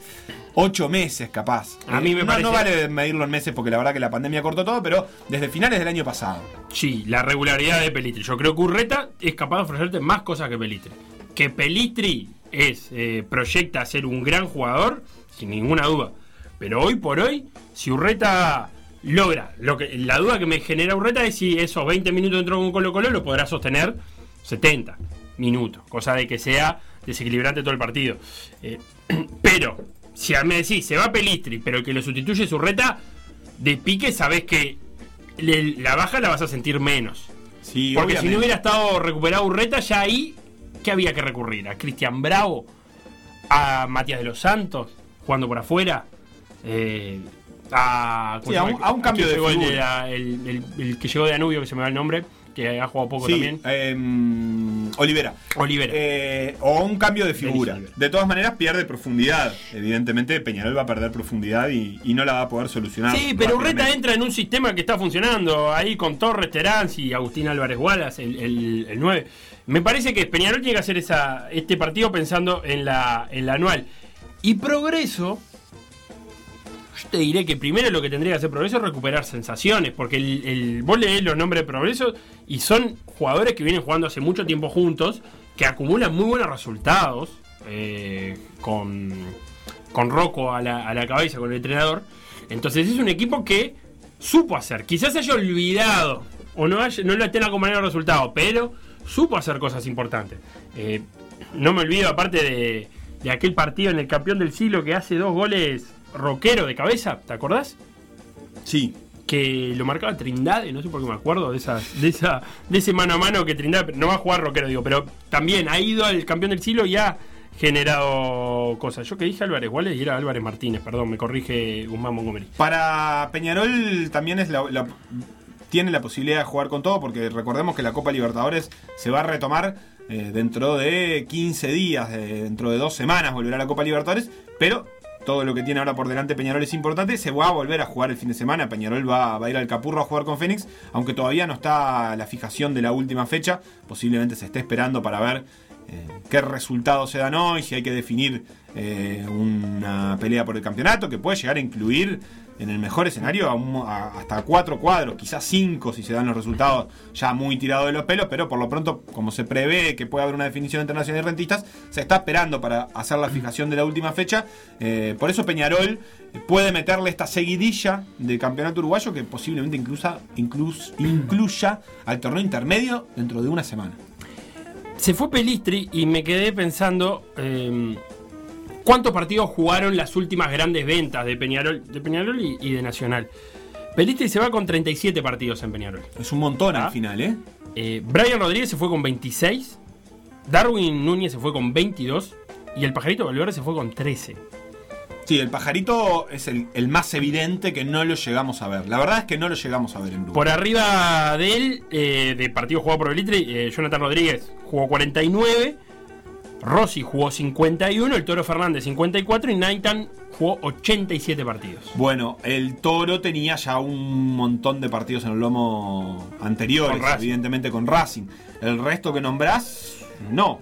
8 meses, capaz. A mí me no, parece- no vale medirlo en meses porque la verdad que la pandemia cortó todo, pero desde finales del año pasado. Sí, la regularidad de Pelistri. Yo creo que Urreta es capaz de ofrecerte más cosas que Pelistri. Que Pelistri es eh, proyecta ser un gran jugador, sin ninguna duda. Pero hoy por hoy, si Urreta logra, lo que la duda que me genera Urreta es si esos 20 minutos dentro de un Colo Colo lo podrá sostener 70 minutos, cosa de que sea desequilibrante todo el partido. Eh, <clears throat> pero, si a mí me decís, se va Pelistri, pero el que lo sustituye es Urreta, de pique sabes que le- la baja la vas a sentir menos. Sí, Porque si no hubiera estado recuperado Urreta, ya ahí, ¿qué había que recurrir? ¿A Cristian Bravo? ¿A Matías de los Santos? Jugando por afuera. Eh, a, ¿cómo Sí, se a un- a un cambio ¿Quién de el, figura. el- el- el que llegó de Danubio, que se me va el nombre, que ha jugado poco Sí, también. em, Olivera. Olivera. Eh, o un cambio de figura. De todas maneras, pierde profundidad. Evidentemente, Peñarol va a perder profundidad y, y no la va a poder solucionar. Sí, pero Urreta entra en un sistema que está funcionando ahí con Torres, Terán y Agustín Álvarez Wallace, el, el, el 9. Me parece que Peñarol tiene que hacer esa, este partido pensando en la, en la anual. Y Progreso, yo te diré que primero lo que tendría que hacer Progreso es recuperar sensaciones, porque el, el, vos los nombres de Progreso y son jugadores que vienen jugando hace mucho tiempo juntos, que acumulan muy buenos resultados eh, con, con Rocco a la, a la cabeza, con el entrenador. Entonces es un equipo que supo hacer, quizás haya olvidado o no, haya- no lo estén acompañando los resultados, pero supo hacer cosas importantes. Eh, no me olvido, aparte de, de aquel partido en el campeón del siglo que hace dos goles rockero de cabeza, ¿te acordás? Sí. que lo marcaba Trindade, no sé por qué me acuerdo de esas, de esa, de ese mano a mano que Trindade no va a jugar rockero, digo, pero también ha ido al campeón del siglo y ha generado cosas. Yo que dije Álvarez Wallace y era Álvarez Martínez, perdón, me corrige Guzmán Montgomery. Para Peñarol también es la, la- tiene la posibilidad de jugar con todo, porque recordemos que la Copa Libertadores se va a retomar eh, dentro de 15 días, eh, dentro de dos semanas volverá la Copa Libertadores, pero todo lo que tiene ahora por delante Peñarol es importante, se va a volver a jugar el fin de semana, Peñarol va, a ir al Capurro a jugar con Fénix, aunque todavía no está la fijación de la última fecha, posiblemente se esté esperando para ver eh, qué resultados se dan hoy, si hay que definir eh, una pelea por el campeonato, que puede llegar a incluir en el mejor escenario a un- a- hasta cuatro cuadros, quizás cinco si se dan los resultados ya muy tirados de los pelos, pero por lo pronto, como se prevé que puede haber una definición entre Nacional y Rentistas, se está esperando para hacer la fijación de la última fecha. Eh, por eso Peñarol eh, puede meterle esta seguidilla de campeonato uruguayo que posiblemente inclusa, inclus- incluya al torneo intermedio dentro de una semana. Se fue Pelistri y me quedé pensando eh, cuántos partidos jugaron las últimas grandes ventas de Peñarol, de Peñarol y, y de Nacional. Pelistri se va con 37 partidos en Peñarol. Es un montón Ah. al final, ¿eh? Eh, Brian Rodríguez se fue con 26, Darwin Núñez se fue con 22 y el Pajarito Valverde se fue con 13. Sí, el pajarito es el, el más evidente que no lo llegamos a ver. La verdad es que no lo llegamos a ver en grupo. Por arriba de él, eh, de partido jugado por Pelistri, eh, Jonathan Rodríguez jugó 49, Rossi jugó 51, el Toro Fernández 54 y Naitan jugó 87 partidos. Bueno, el Toro tenía ya un montón de partidos en el lomo anteriores, Con evidentemente con Racing. El resto que nombrás, no.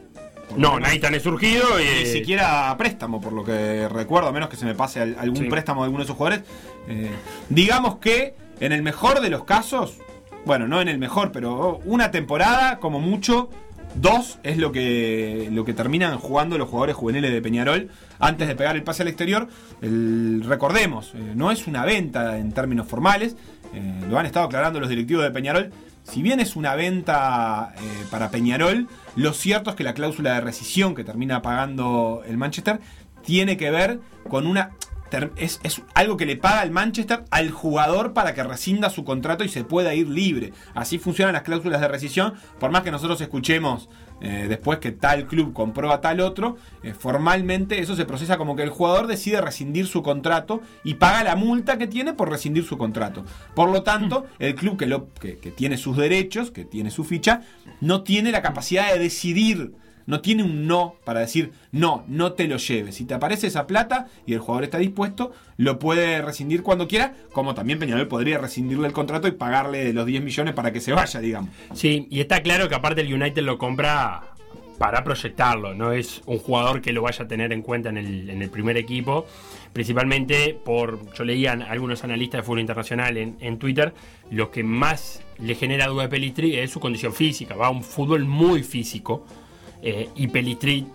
No, Naitan es surgido y... Ni siquiera a préstamo, por lo que recuerdo, a menos que se me pase al- algún Sí. préstamo de alguno de esos jugadores. Eh, digamos que en el mejor de los casos, bueno, no en el mejor, pero una temporada, como mucho, dos es lo que, lo que terminan jugando los jugadores juveniles de Peñarol antes de pegar el pase al exterior. Recordemos, eh, no es una venta en términos formales, eh, lo han estado aclarando los directivos de Peñarol. Si bien es una venta eh, para Peñarol, lo cierto es que la cláusula de rescisión que termina pagando el Manchester tiene que ver con una... Es, es algo que le paga el Manchester al jugador para que rescinda su contrato y se pueda ir libre. Así funcionan las cláusulas de rescisión. Por más que nosotros escuchemos eh, después que tal club compró a tal otro, eh, formalmente eso se procesa como que el jugador decide rescindir su contrato y paga la multa que tiene por rescindir su contrato. Por lo tanto, el club que, lo, que, que tiene sus derechos, que tiene su ficha, no tiene la capacidad de decidir. No tiene un no para decir, no, no te lo lleves. Si te aparece esa plata y el jugador está dispuesto, lo puede rescindir cuando quiera, como también Peñarol podría rescindirle el contrato y pagarle los 10 millones para que se vaya, digamos. Sí, y está claro que aparte el United lo compra para proyectarlo, no es un jugador que lo vaya a tener en cuenta en el, en el primer equipo, principalmente por, yo leía algunos analistas de fútbol internacional en, en Twitter, lo que más le genera duda a Pelistri es su condición física, va a un fútbol muy físico, eh, y Pelistri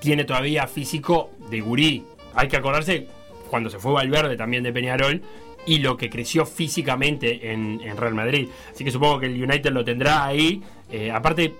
tiene todavía físico de gurí, hay que acordarse cuando se fue Valverde también de Peñarol, y lo que creció físicamente en, Real Madrid. Así que supongo que el United lo tendrá ahí. Eh, aparte,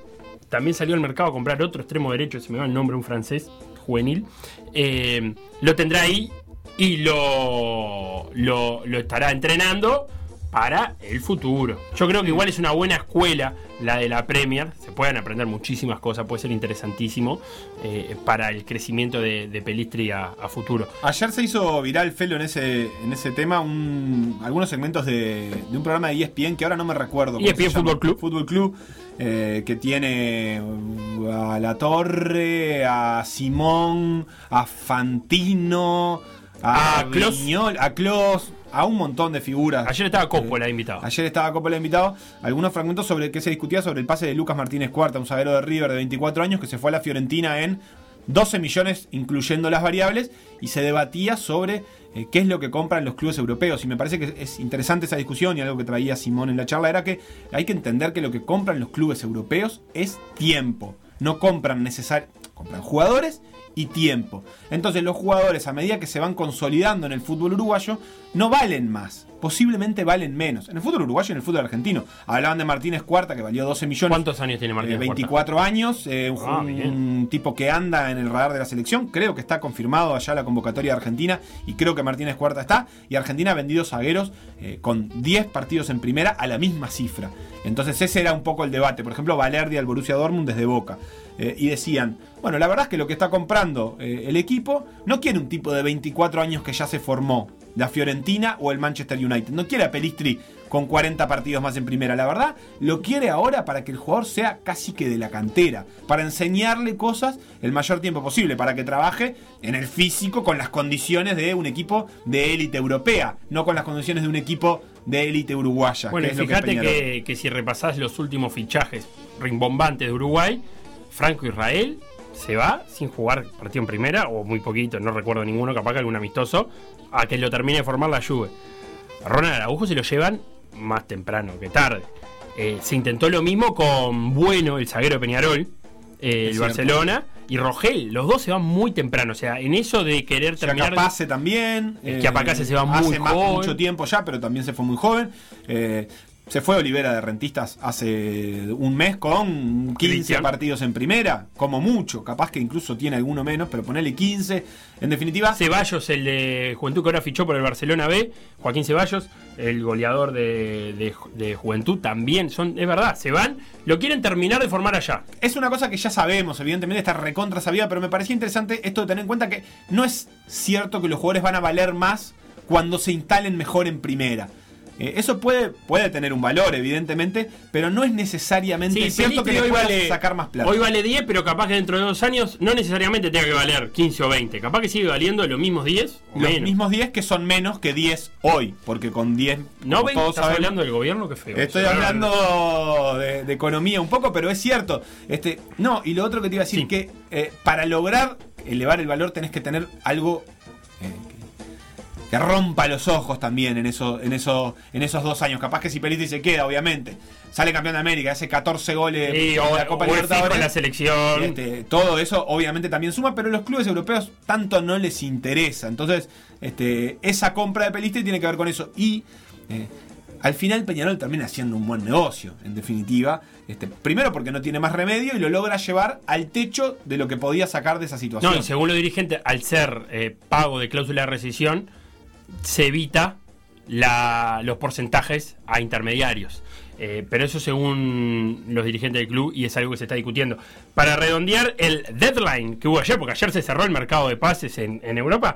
también salió al mercado a comprar otro extremo derecho, se me va el nombre, un francés juvenil. Eh, lo tendrá ahí y lo, lo estará entrenando para el futuro. Yo creo que igual es una buena escuela la de la Premier. Se pueden aprender muchísimas cosas, puede ser interesantísimo eh, para el crecimiento de, de Pelistri a, a futuro. Ayer se hizo viral, Felo, en ese, en ese tema, un- algunos segmentos de, de un programa de ESPN que ahora no me recuerdo. ESPN. Fútbol Club. Fútbol Club, eh, que tiene uh, a La Torre, a Simón, a Fantino, a, A. Viñol, a Klos, a un montón de figuras. Ayer estaba Coppola invitado. Ayer estaba Coppola invitado. Algunos fragmentos sobre que se discutía sobre el pase de Lucas Martínez Cuarta, un zaguero de River de 24 años que se fue a la Fiorentina en 12 millones, incluyendo las variables, y se debatía sobre eh, qué es lo que compran los clubes europeos. Y me parece que es interesante esa discusión y algo que traía Simón en la charla era que hay que entender que lo que compran los clubes europeos es tiempo. No compran necesariamente. Compran jugadores y tiempo. Entonces los jugadores a medida que se van consolidando en el fútbol uruguayo no valen más, posiblemente valen menos. En el fútbol uruguayo y en el fútbol argentino. Hablaban de Martínez Cuarta que valió 12 millones. ¿Cuántos años tiene Martínez Eh, Cuarta? 24 años, eh, un, Ah, un tipo que anda en el radar de la selección. Creo que está confirmado allá la convocatoria de Argentina y creo que Martínez Cuarta está. Y Argentina ha vendido zagueros eh, con 10 partidos en primera a la misma cifra. Entonces ese era un poco el debate. Por ejemplo, Valerdi al Borussia Dortmund desde Boca. Eh, y decían, bueno, la verdad es que lo que está comprando eh, el equipo no quiere un tipo de 24 años que ya se formó, la Fiorentina o el Manchester United. No quiere a Pelistri con 40 partidos más en primera. La verdad, lo quiere ahora para que el jugador sea casi que de la cantera, para enseñarle cosas el mayor tiempo posible, para que trabaje en el físico con las condiciones de un equipo de élite europea, no con las condiciones de un equipo de élite uruguaya. Bueno, que lo fíjate es que, que si repasás los últimos fichajes rimbombantes de Uruguay, Franco Israel se va sin jugar partido en primera, o muy poquito, no recuerdo ninguno, capaz que algún amistoso, a que lo termine de formar la Juve. A Ronald Araujo se lo llevan más temprano que tarde. Eh, se intentó lo mismo con Bueno, el zaguero de Peñarol, eh, el. Barcelona, y Rogel. Los dos se van muy temprano. O sea, en eso de querer terminar. Pase también. Es que Apacase se va muy hace mucho tiempo ya, pero también se fue muy joven. Eh, se fue Olivera de Rentistas hace un mes con 15 Cristian. partidos en primera, como mucho. Capaz que incluso tiene alguno menos, pero ponele 15. En definitiva, Ceballos, el de Juventud que ahora fichó por el Barcelona B, Joaquín Ceballos, el goleador de, de- de Juventud, también son, es verdad, se van, lo quieren terminar de formar allá. Es una cosa que ya sabemos, evidentemente está recontra sabida, pero me parecía interesante esto de tener en cuenta que no es cierto que los jugadores van a valer más cuando se instalen mejor en primera. Eh, eso puede, puede tener un valor, evidentemente, pero no es necesariamente Sí, cierto que le hoy vale, sacar más plata. hoy vale 10, pero capaz que dentro de dos años no necesariamente tenga que valer 15 o 20. Capaz que sigue valiendo los mismos 10 o Los menos. mismos 10 que son menos que 10 hoy, porque con 10 no ven, todos estás sabemos- hablando del gobierno, que feo. Estoy hablando de, de economía un poco, pero es cierto. Este, no, y lo otro que te iba a decir, Sí. que eh, para lograr elevar el valor tenés que tener algo que, rompa los ojos también en, eso, en, eso, en esos dos años. Capaz que si Pelistri se queda, obviamente. Sale campeón de América, hace 14 goles Sí, en o, la Copa Libertadores. en la selección. Este, todo eso obviamente también suma, pero los clubes europeos tanto no les interesa. Entonces, este, esa compra de Pelistri tiene que ver con eso. Y eh, al final Peñarol termina haciendo un buen negocio, en definitiva. Este, primero porque no tiene más remedio y lo logra llevar al techo de lo que podía sacar de esa situación. No, y según los dirigentes, al ser eh, pago de cláusula de rescisión, se evita la- los porcentajes a intermediarios. Eh, pero eso según los dirigentes del club y es algo que se está discutiendo. Para redondear el deadline que hubo ayer, porque ayer se cerró el mercado de pases en, en Europa,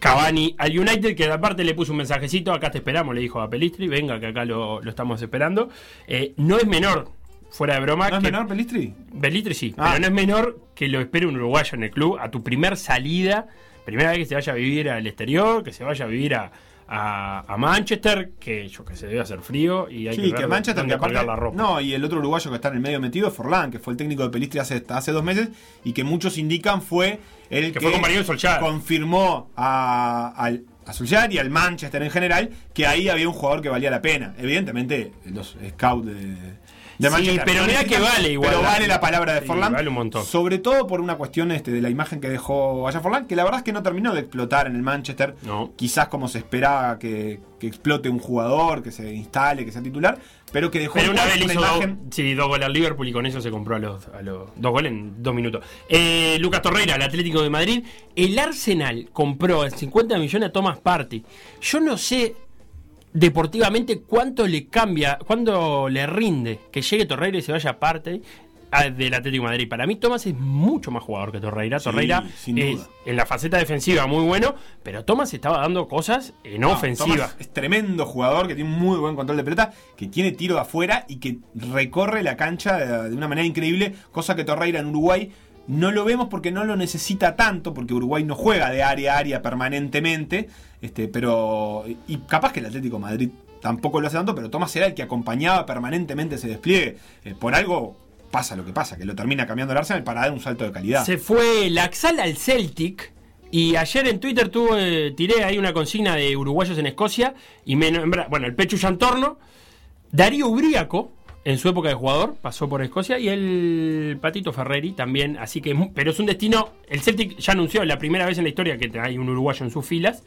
Cavani al United, que aparte le puso un mensajecito, acá te esperamos, le dijo a Pelistri, venga que acá lo, lo estamos esperando. Eh, no es menor, fuera de broma, ¿No es que menor Pelistri? Belitri sí, Ah. pero no es menor que lo espere un uruguayo en el club a tu primer salida, primera vez que se vaya a vivir al exterior, que se vaya a vivir a, a- a Manchester, que yo que se debe hacer frío y hay Sí, que que ver Manchester dónde que la ropa. No, y el otro uruguayo que está en el medio metido es Forlán, que fue el técnico de Pelistri hace, hace dos meses y que muchos indican fue el Que que, fue confirmó a, al, a Solskjaer y al Manchester en general que ahí había un jugador que valía la pena. Evidentemente, los scouts de, de Sí, pero necesitan, que vale igual. Pero vale la palabra de Sí, Forlán. vale un montón. Sobre todo por una cuestión este, de la imagen que dejó allá Forlán, que la verdad es que no terminó de explotar en el Manchester. No. Quizás como se esperaba que, que explote un jugador, que se instale, que sea titular, pero que dejó Pero una vez una hizo imagen. sí, dos goles al Liverpool y con eso se compró a los, a los dos goles en dos minutos. Eh, Lucas Torreira, el Atlético de Madrid. El Arsenal compró en 50 millones a Thomas Partey. Yo no sé deportivamente cuánto le cambia, cuánto le rinde que llegue Torreira y se vaya Partey a- del Atlético de Madrid. Para mí Thomas es mucho más jugador que Torreira. Sí, Torreira es en la faceta defensiva muy bueno, pero Thomas estaba dando cosas en No, ofensiva. Es tremendo jugador que tiene un muy buen control de pelota, que tiene tiro de afuera y que recorre la cancha de, de una manera increíble, cosa que Torreira en Uruguay no lo vemos porque no lo necesita tanto, porque Uruguay no juega de área a área permanentemente, este, pero y capaz que el Atlético Madrid tampoco lo hace tanto, pero Thomas era el que acompañaba permanentemente ese despliegue. Eh, por algo pasa lo que pasa, que lo termina cambiando el Arsenal para dar un salto de calidad. Se fue Laxal al Celtic. Y ayer en Twitter tuve, tiré ahí una consigna de uruguayos en Escocia. Y me nombra- bueno, el Pechu Yantorno, Darío Ubriaco, en su época de jugador, pasó por Escocia. Y el Patito Ferreri también. Así que, pero es un destino. El Celtic ya anunció la primera vez en la historia que hay un uruguayo en sus filas.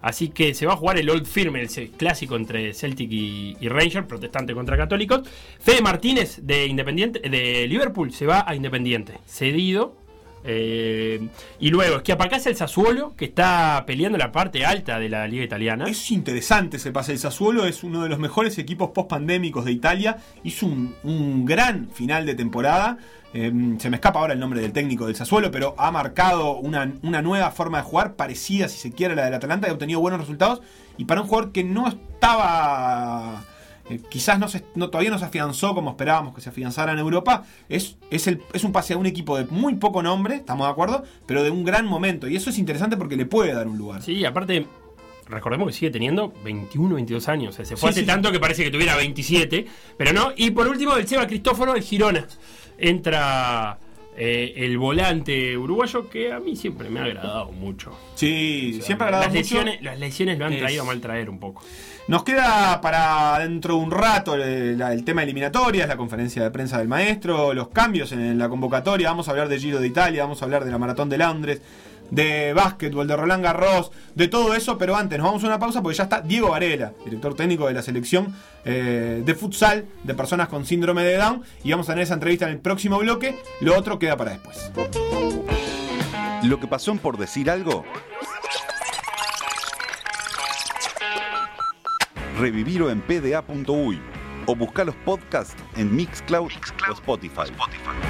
Así que se va a jugar el Old Firm, el clásico entre Celtic y, y Rangers, protestante contra católicos. Fede Martínez de Independiente, de Liverpool se va a Independiente, cedido. Eh, y luego es que apacase el Sassuolo, que está peleando la parte alta de la liga italiana. Es interesante ese pase. El Sassuolo es uno de los mejores equipos post-pandémicos de Italia. Hizo un, un gran final de temporada. Eh, se me escapa ahora el nombre del técnico del Sassuolo, pero ha marcado una, una nueva forma de jugar, parecida, si se quiere, a la del Atalanta, y ha obtenido buenos resultados. Y para un jugador que no estaba. Eh, quizás no se- no, todavía no se afianzó como esperábamos que se afianzara en Europa. Es, es, el, es un pase a un equipo de muy poco nombre, estamos de acuerdo, pero de un gran momento. Y eso es interesante porque le puede dar un lugar. Sí, aparte, recordemos que sigue teniendo 21, 22 años. O sea, se fue Sí, hace sí. tanto que parece que tuviera 27, pero no. Y por último, el Seba Cristóforo, el Girona. Entra eh, el volante uruguayo que a mí siempre me ha agradado mucho. Sí, O sea, siempre ha agradado las mucho. lesiones, las lesiones lo han Es- traído a mal traer un poco. Nos queda para dentro de un rato el, la- el tema eliminatorias, la conferencia de prensa del maestro, los cambios en, la convocatoria. Vamos a hablar de Giro de Italia, vamos a hablar de la Maratón de Londres, de básquetbol, de Roland Garros, de todo eso. Pero antes nos vamos a una pausa porque ya está Diego Varela, director técnico de la selección eh, de futsal de personas con síndrome de Down. Y vamos a tener esa entrevista en el próximo bloque. Lo otro queda para después. Lo que pasó por decir algo. Revivirlo en pda.uy o buscar los podcasts en Mixcloud, o Spotify. Por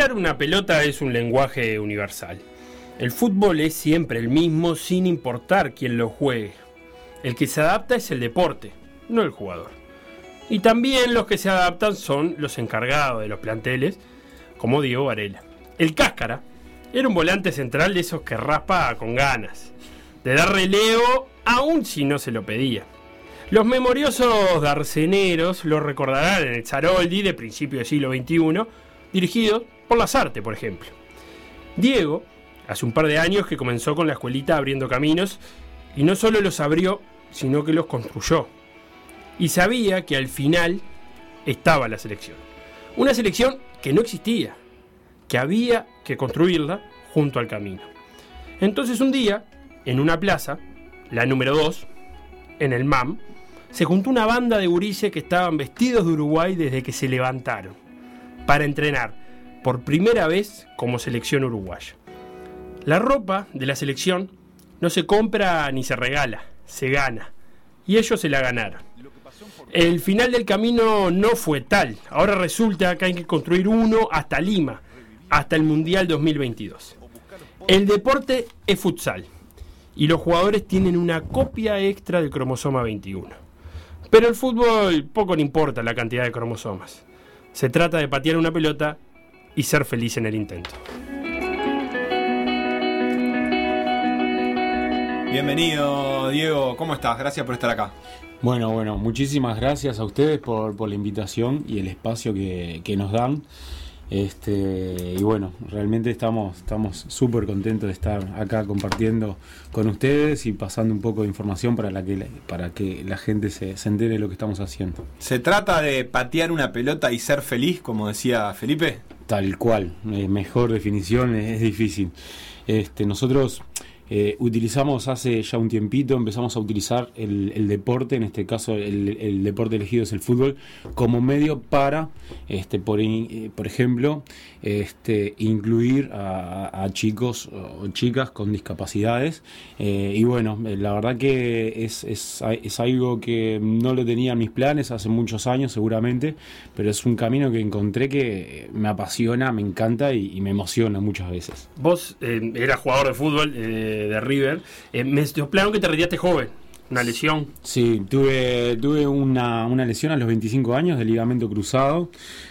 Una pelota es un lenguaje universal. El fútbol es siempre el mismo sin importar quién lo juegue. El que se adapta es el deporte, no el jugador. Y también los que se adaptan son los encargados de los planteles, como Diego Varela. El Cáscara era un volante central de esos que raspa con ganas, de dar relevo aun si no se lo pedía. Los memoriosos darceneros lo recordarán en el Zaroldi de principio del siglo XXI, dirigido por Lazarte, por ejemplo. Diego, hace un par de años que comenzó con la escuelita abriendo caminos, y no solo los abrió, sino que los construyó. Y sabía que al final estaba la selección. Una selección que no existía, que había que construirla junto al camino. Entonces un día, en una plaza, la número 2, en el MAM, se juntó una banda de gurises que estaban vestidos de Uruguay desde que se levantaron, para entrenar por primera vez como selección uruguaya. La ropa de la selección no se compra ni se regala, se gana. Y ellos se la ganaron. El final del camino no fue tal. Ahora resulta que hay que construir uno hasta Lima, hasta el Mundial 2022. El deporte es futsal y los jugadores tienen una copia extra del cromosoma 21. Pero el fútbol poco le importa la cantidad de cromosomas. Se trata de patear una pelota y ser feliz en el intento. Bienvenido, Diego. ¿Cómo estás? Gracias por estar acá. Bueno, bueno, muchísimas gracias a ustedes por, por la invitación y el espacio que, que nos dan. Este, y bueno, realmente estamos estamos súper contentos de estar acá compartiendo con ustedes y pasando un poco de información para, la que, para que la gente se, se entere de lo que estamos haciendo. ¿Se trata de patear una pelota y ser feliz, como decía Felipe? Tal cual, eh, mejor definición es, es difícil. Este, nosotros eh, utilizamos hace ya un tiempito, empezamos a utilizar el, deporte, en este caso el, deporte elegido es el fútbol, como medio para, este, por, eh, por ejemplo, este, incluir a, chicos o chicas con discapacidades. Eh, y bueno, la verdad que es, es, es algo que no lo tenía en mis planes hace muchos años seguramente, pero es un camino que encontré que me apasiona, me encanta y, me emociona muchas veces. Vos eras jugador de fútbol de River. Eh, me soplaron que te retiraste joven. Una lesión. Sí, tuve, tuve una, una lesión a los 25 años de ligamento cruzado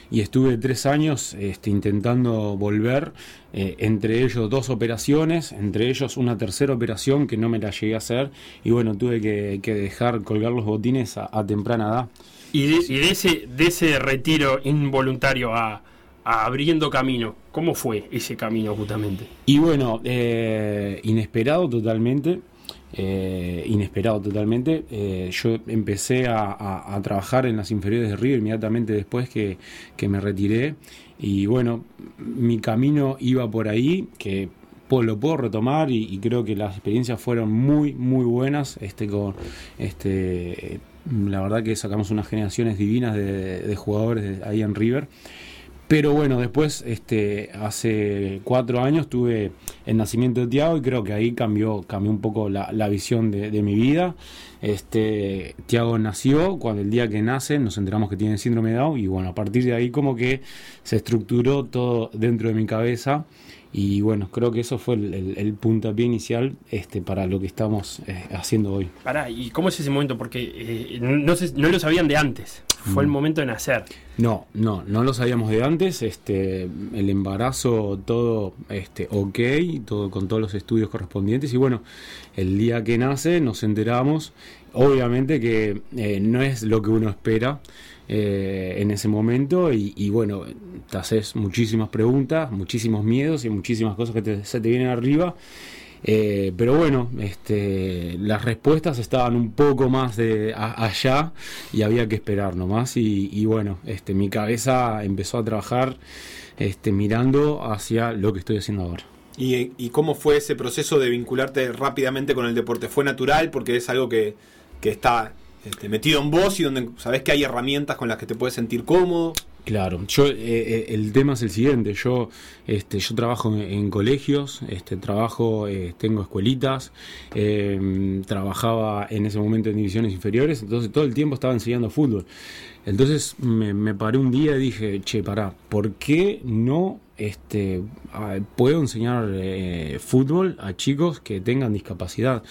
y estuve tres años este, intentando volver, eh, entre ellos dos operaciones, entre ellos una tercera operación que no me la llegué a hacer y bueno, tuve que, que dejar colgar los botines a, a temprana edad. Y de, y de ese, de ese retiro involuntario a abriendo camino, ¿cómo fue ese camino justamente? Y bueno, eh, inesperado totalmente. eh, inesperado totalmente. Eh, yo empecé a, trabajar en las inferiores de River inmediatamente después que, que me retiré. Y bueno, mi camino iba por ahí, que po- lo puedo retomar y, creo que las experiencias fueron muy, muy buenas. Este, con, este, la verdad que sacamos unas generaciones divinas de, de jugadores ahí en River. Pero bueno, después, este, hace cuatro años tuve el nacimiento de Tiago y creo que ahí cambió, cambió un poco la, la visión de, de mi vida. Este, Tiago nació, cuando el día que nace nos enteramos que tiene síndrome de Down y bueno, a partir de ahí como que se estructuró todo dentro de mi cabeza y bueno, creo que eso fue el, el- el puntapié inicial este, para lo que estamos eh, haciendo hoy. Pará, ¿y cómo es ese momento? Porque eh, no, sé- no lo sabían de antes. Fue el momento de nacer. No, no, no lo sabíamos de antes. Este, el embarazo todo, este, ok, todo con todos los estudios correspondientes y bueno, el día que nace nos enteramos, obviamente que eh, no es lo que uno espera eh, en ese momento y, y bueno, te haces muchísimas preguntas, muchísimos miedos y muchísimas cosas que te- se te vienen arriba. Eh, pero bueno, este, las respuestas estaban un poco más de allá y había que esperar nomás. Y, y bueno, este, mi cabeza empezó a trabajar este, mirando hacia lo que estoy haciendo ahora. ¿Y, cómo fue ese proceso de vincularte rápidamente con el deporte? ¿Fue natural porque es algo que, que está este, metido en vos y donde sabés que hay herramientas con las que te puedes sentir cómodo? Claro, yo eh, eh, el tema es el siguiente, yo este yo trabajo en, colegios, este trabajo eh, tengo escuelitas, eh, trabajaba en ese momento en divisiones inferiores, entonces todo el tiempo estaba enseñando fútbol. Entonces me, me paré un día y dije, che, pará, ¿por qué no este, puedo enseñar eh, fútbol a chicos que tengan discapacidad?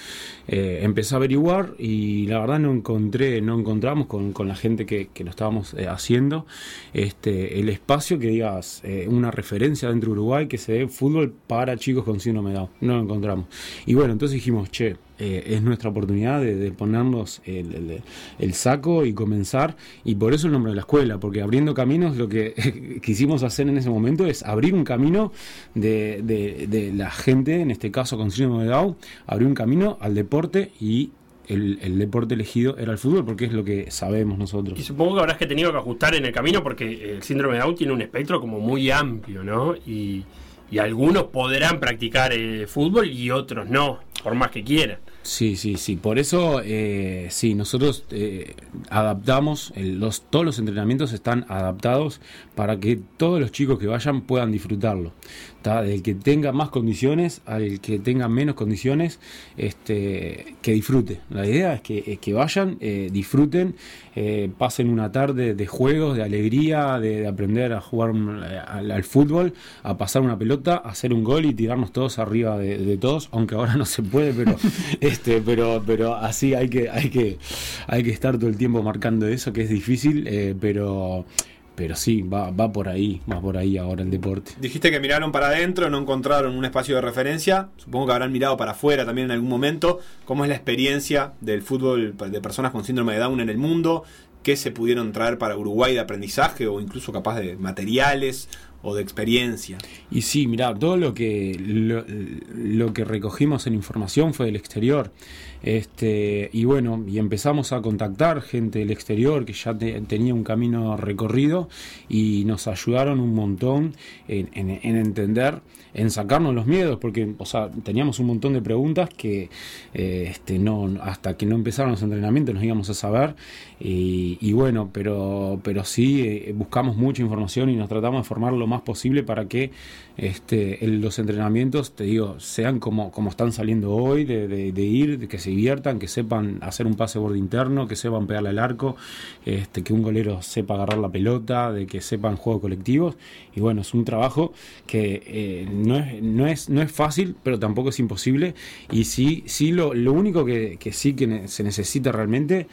Eh, empecé a averiguar y la verdad no encontré, no encontramos con, la gente que, lo estábamos eh, haciendo este, el espacio que digas una referencia dentro de Uruguay que se dé fútbol para chicos con síndrome de Down. No lo encontramos. Y bueno, entonces dijimos, che, es nuestra oportunidad de, ponernos el- el saco y comenzar. Y por eso el nombre de la escuela, porque abriendo caminos lo que <laughs> quisimos hacer en ese momento es abrir un camino de, de- de la gente, en este caso con síndrome de Down, abrir un camino al deporte y el, el deporte elegido era el fútbol, porque es lo que sabemos nosotros. Y supongo que habrás que tenido que ajustar en el camino porque el síndrome de Down tiene un espectro como muy amplio, ¿no? Y, y algunos podrán practicar eh, fútbol y otros no, por más que quieran. Sí, sí, sí. Por eso, eh, sí, nosotros eh, adaptamos, el- los, todos los entrenamientos están adaptados para que todos los chicos que vayan puedan disfrutarlo. ¿Tá? Del que tenga más condiciones al que tenga menos condiciones, este, que disfrute. La idea es que, es que vayan, eh, disfruten, eh, pasen una tarde de juegos, de alegría, de, de aprender a jugar eh, al, al fútbol, a pasar una pelota, a hacer un gol y tirarnos todos arriba de, de todos, aunque ahora no se puede, pero <laughs> este, pero, pero así hay que, hay que, hay que estar todo el tiempo marcando eso, que es difícil, eh, pero, pero sí, va, va por ahí, va por ahí ahora el deporte. Dijiste que miraron para adentro, no encontraron un espacio de referencia. Supongo que habrán mirado para afuera también en algún momento. ¿Cómo es la experiencia del fútbol de personas con síndrome de Down en el mundo? ¿Qué se pudieron traer para Uruguay de aprendizaje o incluso capaz de materiales o de experiencia? Y sí, mirá, todo lo que lo, que recogimos en información fue del exterior. Este, y bueno, y empezamos a contactar gente del exterior que ya te- tenía un camino recorrido y nos ayudaron un montón en- en entender, en sacarnos los miedos, porque o sea, teníamos un montón de preguntas que eh, este, no, hasta que no empezaron los entrenamientos nos íbamos a saber. Y, bueno, pero, pero sí eh, buscamos mucha información y nos tratamos de formar lo más posible para que este, los entrenamientos, te digo, sean como, como están saliendo hoy, de, ir, de que se diviertan, que sepan hacer un pase borde interno, que sepan pegarle al arco, este, que un golero sepa agarrar la pelota, de que sepan juegos colectivos. Y bueno, es un trabajo que eh, no, es, no, es, no es fácil, pero tampoco es imposible. Y sí, sí lo, lo único que, sí que se necesita realmente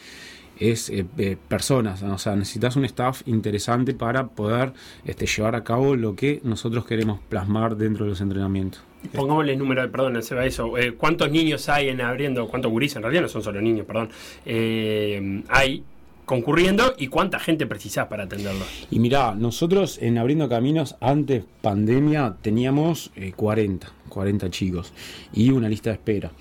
es eh, eh, personas, o sea, necesitas un staff interesante para poder este, llevar a cabo lo que nosotros queremos plasmar dentro de los entrenamientos. Pongámosle el número de, perdón, se va eso. eh, ¿Cuántos niños hay en abriendo? ¿Cuántos gurises? En realidad no son solo niños, perdón. hay concurriendo y cuánta gente precisás para atenderlos. Y mirá, nosotros en Abriendo Caminos, antes pandemia, teníamos eh, 40, 40 chicos y una lista de espera.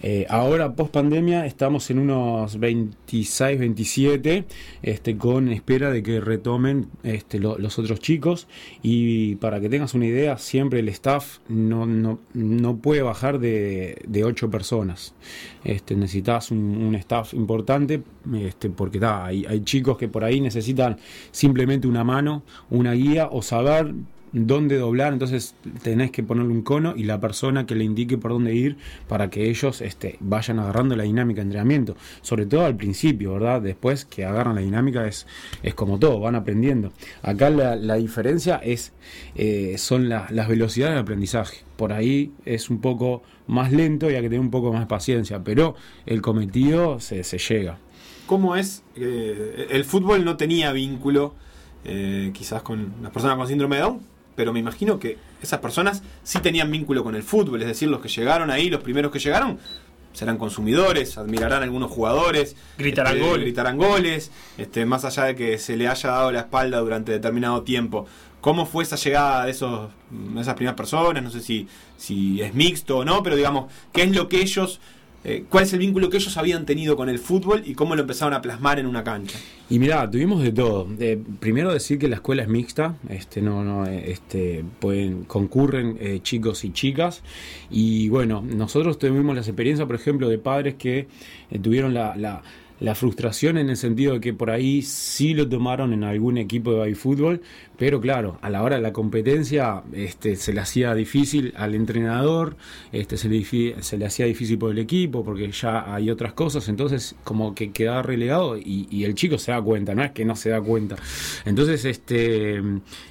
Eh, ahora, post pandemia, estamos en unos 26, 27, este, con espera de que retomen este, lo- los otros chicos. Y para que tengas una idea, siempre el staff no, no, no puede bajar de, de 8 personas. Este, necesitas un, staff importante este, porque hay, hay chicos que por ahí necesitan simplemente una mano, una guía o saber dónde doblar, entonces tenés que ponerle un cono y la persona que le indique por dónde ir para que ellos este, vayan agarrando la dinámica de entrenamiento, sobre todo al principio, ¿verdad? Después que agarran la dinámica es, es como todo, van aprendiendo. Acá la, la diferencia es eh, son la- las velocidades de aprendizaje. Por ahí es un poco más lento y hay que tener un poco más paciencia, pero el cometido se, se llega. ¿Cómo es? eh, el fútbol no tenía vínculo eh, quizás con las personas con síndrome de Down, pero me imagino que esas personas sí tenían vínculo con el fútbol, es decir, los que llegaron ahí, los primeros que llegaron, serán consumidores, admirarán a algunos jugadores, Gritarán este, goles. gritarán goles, este, más allá de que se le haya dado la espalda durante determinado tiempo. ¿Cómo fue esa llegada de esos, de esas primeras personas? No sé si, si es mixto o no, pero digamos, ¿qué es lo que ellos, eh, cuál es el vínculo que ellos habían tenido con el fútbol y cómo lo empezaron a plasmar en una cancha? Y mira, tuvimos de todo. Eh, primero decir que la escuela es mixta, este, no, no, este, pueden, concurren eh, chicos y chicas. Y bueno, nosotros tuvimos las experiencias, por ejemplo, de padres que tuvieron la, la frustración en el sentido de que por ahí sí lo tomaron en algún equipo de fútbol, pero claro, a la hora de la competencia este, se le hacía difícil al entrenador, este, se, le, se le hacía difícil por el equipo porque ya hay otras cosas, entonces como que quedaba relegado y, el chico se da cuenta, no es que no se da cuenta. Entonces, este,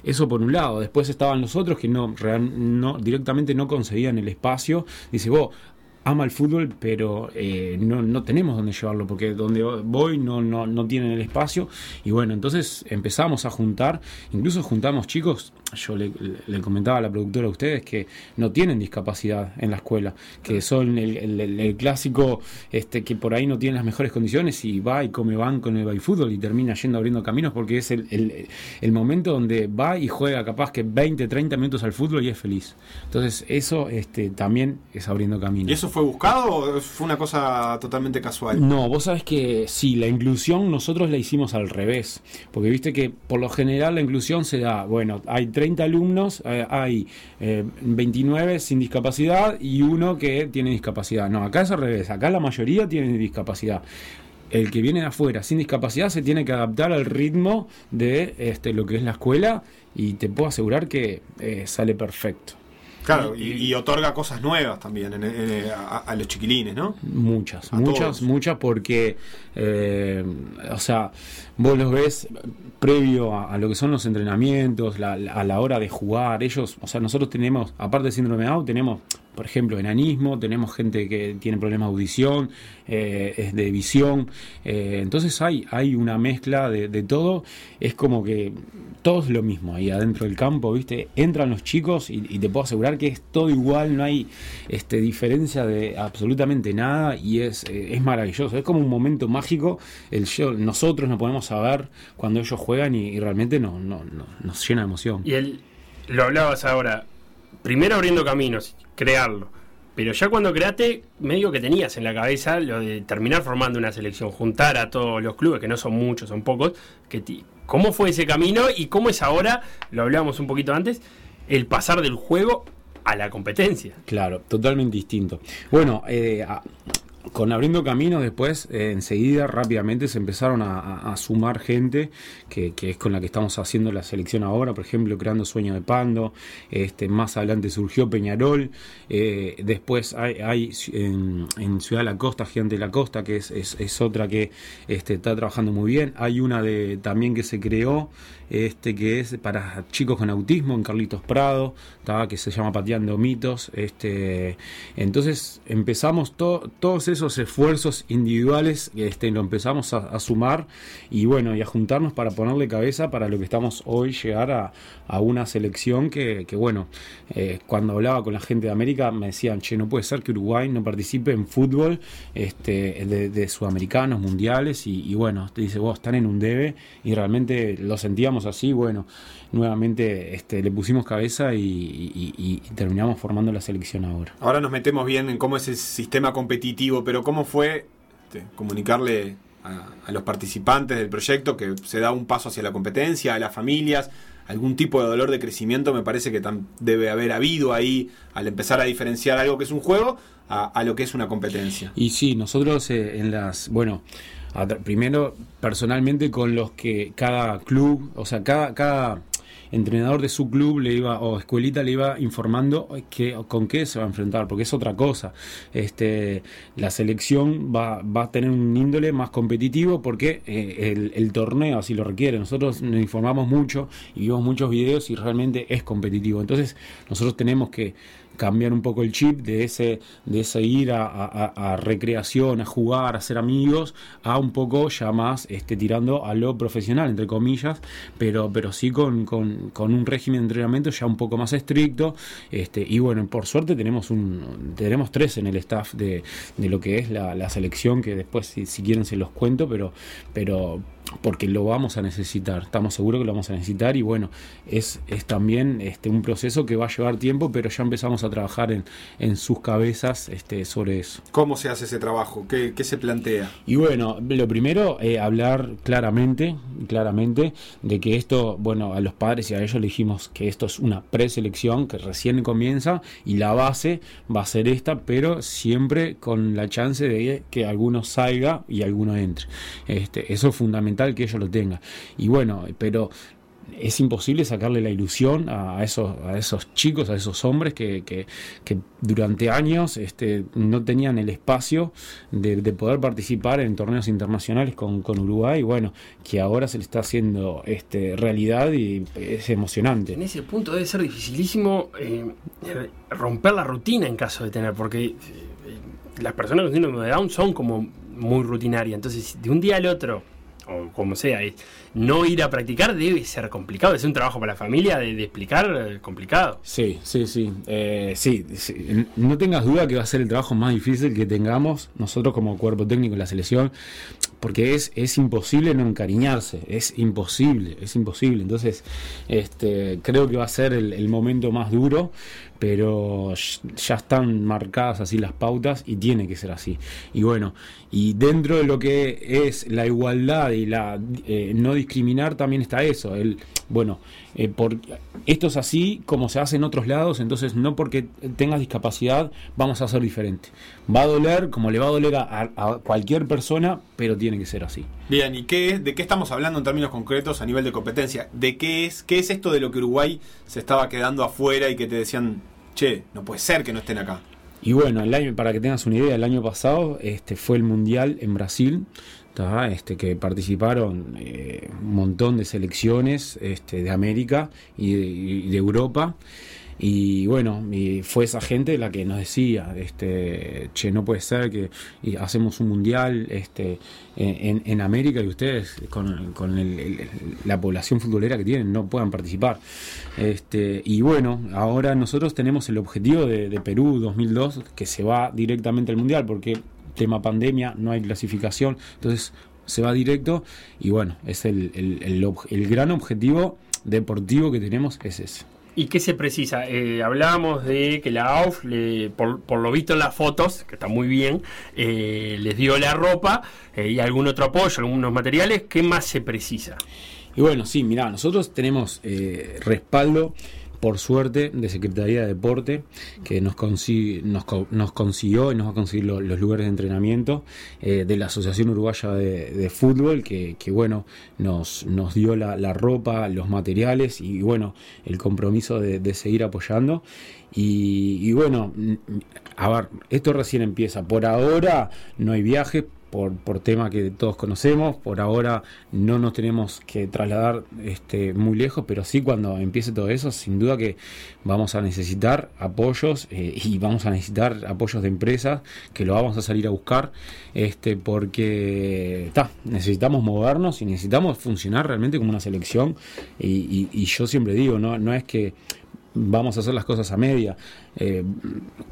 eso por un lado. Después estaban los otros que no, no directamente no conseguían el espacio. Dice, vos, ama el fútbol, pero eh, no, no tenemos dónde llevarlo, porque donde voy no, no, no tienen el espacio. Y bueno, entonces empezamos a juntar, incluso juntamos chicos, yo le, le comentaba a la productora a ustedes que no tienen discapacidad en la escuela, que son el, el- el- el clásico este, que por ahí no tienen las mejores condiciones y va y come banco en el fútbol y termina yendo abriendo caminos porque es el, el- momento donde va y juega capaz que 20, 30 minutos al fútbol y es feliz. Entonces eso este, también es abriendo caminos. ¿Y eso fue buscado o fue una cosa totalmente casual? No, vos sabés que sí, la inclusión nosotros la hicimos al revés, porque viste que por lo general la inclusión se da, bueno, hay 30 alumnos, eh, hay eh, 29 sin discapacidad y uno que tiene discapacidad. No, acá es al revés, acá la mayoría tiene discapacidad. El que viene de afuera sin discapacidad se tiene que adaptar al ritmo de este, lo que es la escuela y te puedo asegurar que eh, sale perfecto. Claro, y, y otorga cosas nuevas también en- en- a, a los chiquilines, ¿no? Muchas, A muchas, todos. muchas, porque, eh, o sea, vos los ves previo a, lo que son los entrenamientos, a la hora de jugar, ellos, o sea, nosotros tenemos, aparte de síndrome de Down, tenemos, por ejemplo, enanismo, tenemos gente que tiene problemas de audición, eh, de visión, eh, entonces hay, hay una mezcla de, todo, es como que todo es lo mismo ahí adentro del campo, ¿viste? Entran los chicos y, te puedo asegurar que es todo igual, no hay este, diferencia de absolutamente nada y es, eh, es maravilloso, es como un momento mágico, el show- nosotros nos ponemos a ver cuando ellos juegan y, y realmente no, no, no- nos llena de emoción. Y él, lo hablabas ahora, primero abriendo caminos, crearlo. Pero ya cuando creaste, medio que tenías en la cabeza lo de terminar formando una selección, juntar a todos los clubes, que no son muchos, son pocos. Que ti- ¿Cómo fue ese camino y cómo es ahora, lo hablábamos un poquito antes, el pasar del juego a la competencia? Claro, totalmente distinto. Bueno, eh, con abriendo caminos después, eh, enseguida rápidamente se empezaron a, sumar gente que, es con la que estamos haciendo la selección ahora, por ejemplo, creando Sueño de Pando, este, más adelante surgió Peñarol, eh, después hay, en, Ciudad de la Costa, Gigante de la Costa, que es, es- es otra que este, está trabajando muy bien, hay una de también que se creó, este que es para chicos con autismo en Carlitos Prado, ¿tá? que se llama Pateando Mitos. Este, entonces empezamos to- todos esos esfuerzos individuales este, lo empezamos a, sumar y bueno, y a juntarnos para ponerle cabeza para lo que estamos hoy, llegar a, a una selección que, que bueno, eh, cuando hablaba con la gente de América me decían, che, no puede ser que Uruguay no participe en fútbol este, de, de sudamericanos, mundiales y, y bueno, te dice, vos están en un debe y realmente lo sentíamos así, bueno, nuevamente este, le pusimos cabeza y, y- y- y terminamos formando la selección ahora. Ahora nos metemos bien en cómo es el sistema competitivo, pero ¿cómo fue este, comunicarle a, a los participantes del proyecto que se da un paso hacia la competencia, a las familias? Algún tipo de dolor de crecimiento me parece que debe haber habido ahí al empezar a diferenciar algo que es un juego a, a lo que es una competencia. Y sí, nosotros eh, en las, bueno, primero personalmente con los que cada club, o sea, cada, cada entrenador de su club le iba, o escuelita le iba informando que, con qué se va a enfrentar, porque es otra cosa. Este, la selección va, va a tener un índole más competitivo porque eh, el, el torneo así lo requiere. Nosotros nos informamos mucho y vimos muchos videos y realmente es competitivo. Entonces nosotros tenemos que cambiar un poco el chip de ese, de ese ir a, a- recreación, a jugar, a ser amigos, a un poco ya más este, tirando a lo profesional, entre comillas, pero, pero sí con, con- con un régimen de entrenamiento ya un poco más estricto. Este, y bueno, por suerte tenemos un tenemos tres en el staff de, de lo que es la, la selección, que después si, si quieren se los cuento, pero, pero porque lo vamos a necesitar, estamos seguros que lo vamos a necesitar y bueno, es, es también este, un proceso que va a llevar tiempo, pero ya empezamos a trabajar en, en sus cabezas este, sobre eso. ¿Cómo se hace ese trabajo? ¿Qué, qué se plantea? Y bueno, lo primero, eh, hablar claramente, claramente, de que esto, bueno, a los padres y a ellos le dijimos que esto es una preselección que recién comienza y la base va a ser esta, pero siempre con la chance de que alguno salga y alguno entre. Este, eso es fundamental que ellos lo tengan. Y bueno, pero es imposible sacarle la ilusión a esos, a esos chicos, a esos hombres que, que- durante años este, no tenían el espacio de, de poder participar en torneos internacionales con, con Uruguay. Bueno, que ahora se le está haciendo este, realidad y es emocionante. En ese punto debe ser dificilísimo eh, romper la rutina en caso de tener, porque eh, las personas con síndrome de Down son como muy rutinarias. Entonces, de un día al otro, o como sea, es no ir a practicar debe ser complicado. Es un trabajo para la familia de, explicar eh, complicado. Sí, sí, sí, eh, sí, sí. No tengas duda que va a ser el trabajo más difícil que tengamos nosotros como cuerpo técnico en la selección, porque es, es imposible no encariñarse, es imposible, es imposible. Entonces, este, creo que va a ser el, momento más duro, pero ya están marcadas así las pautas y tiene que ser así. Y bueno, y dentro de lo que es la igualdad y la eh, no discriminar también está eso, el bueno, eh, por, esto es así como se hace en otros lados, entonces no porque tengas discapacidad vamos a ser diferente. Va a doler como le va a doler a, cualquier persona, pero tiene que ser así. Bien, ¿y qué es, de qué estamos hablando en términos concretos a nivel de competencia? ¿De qué es, qué es esto de lo que Uruguay se estaba quedando afuera y que te decían, che, no puede ser que no estén acá? Y bueno, el año, para que tengas una idea, el año pasado este, fue el Mundial en Brasil, este, que participaron eh, un montón de selecciones este, de América y de, Europa. Y bueno, fue esa gente la que nos decía, este, che, no puede ser que hacemos un mundial en, América y ustedes con, la población futbolera que tienen no puedan participar. Y bueno, ahora nosotros tenemos el objetivo de, de Perú 2002 que se va directamente al mundial porque tema pandemia, no hay clasificación, entonces se va directo y bueno, es el, el- el ob- el gran objetivo deportivo que tenemos es ese. ¿Y qué se precisa? Eh, hablábamos de que la AUF, le- por, por lo visto en las fotos, que está muy bien, eh, les dio la ropa eh, y algún otro apoyo, algunos materiales. ¿Qué más se precisa? Y bueno, sí, mirá, nosotros tenemos respaldo, por suerte, de Secretaría de Deporte, que nos, consi- nos, nos consiguió y nos va a conseguir lo- los lugares de entrenamiento, eh, de la Asociación Uruguaya de, Fútbol, que, que, bueno, nos, nos dio la, ropa, los materiales y bueno, el compromiso de, seguir apoyando. Y, y bueno, a ver, esto recién empieza. Por ahora no hay viaje por, por tema que todos conocemos. Por ahora no nos tenemos que trasladar este, muy lejos, pero sí cuando empiece todo eso, sin duda que vamos a necesitar apoyos eh, y vamos a necesitar apoyos de empresas que lo vamos a salir a buscar, este, porque ta, necesitamos movernos y necesitamos funcionar realmente como una selección. Y, yo siempre digo, no, no es que vamos a hacer las cosas a media. Eh,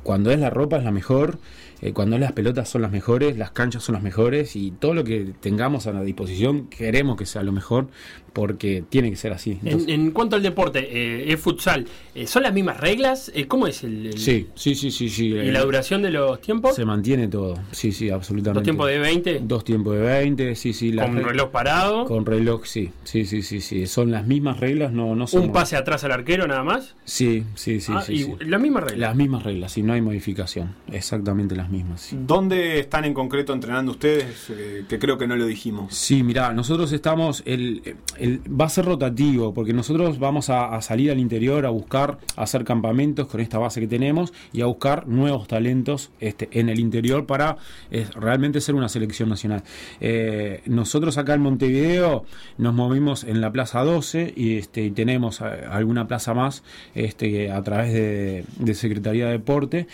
cuando es la ropa es la mejor, eh, cuando las pelotas son las mejores, las canchas son las mejores y todo lo que tengamos a la disposición queremos que sea lo mejor porque tiene que ser así. En, Entonces- en cuanto al deporte, eh, es futsal, eh, ¿son las mismas reglas? Eh, ¿Cómo es el, el- sí, sí, sí, sí, sí. ¿Y eh, la duración de los tiempos? se mantiene todo. Sí, sí, absolutamente. ¿Dos tiempos de 20? Dos tiempos de 20, sí, sí. ¿Con reloj parado? Con reloj, sí. Sí, sí, sí, sí. Son las mismas reglas, no, no son. ¿Un pase atrás al arquero nada más? Sí, sí, sí, Ah, sí, y sí. las mismas reglas. Las mismas reglas, y no hay modificación. Exactamente las mismas. sí. ¿Dónde están en concreto entrenando ustedes? Eh, que creo que no lo dijimos. Sí, mirá, nosotros estamos, el, el- va a ser rotativo, porque nosotros vamos a, salir al interior a buscar, a hacer campamentos con esta base que tenemos y a buscar nuevos talentos este, en el interior para eh, realmente ser una selección nacional. Eh, nosotros acá en Montevideo nos movimos en la Plaza 12 y, este, y tenemos eh, alguna plaza más este, a través de, Secretaría de Deporte.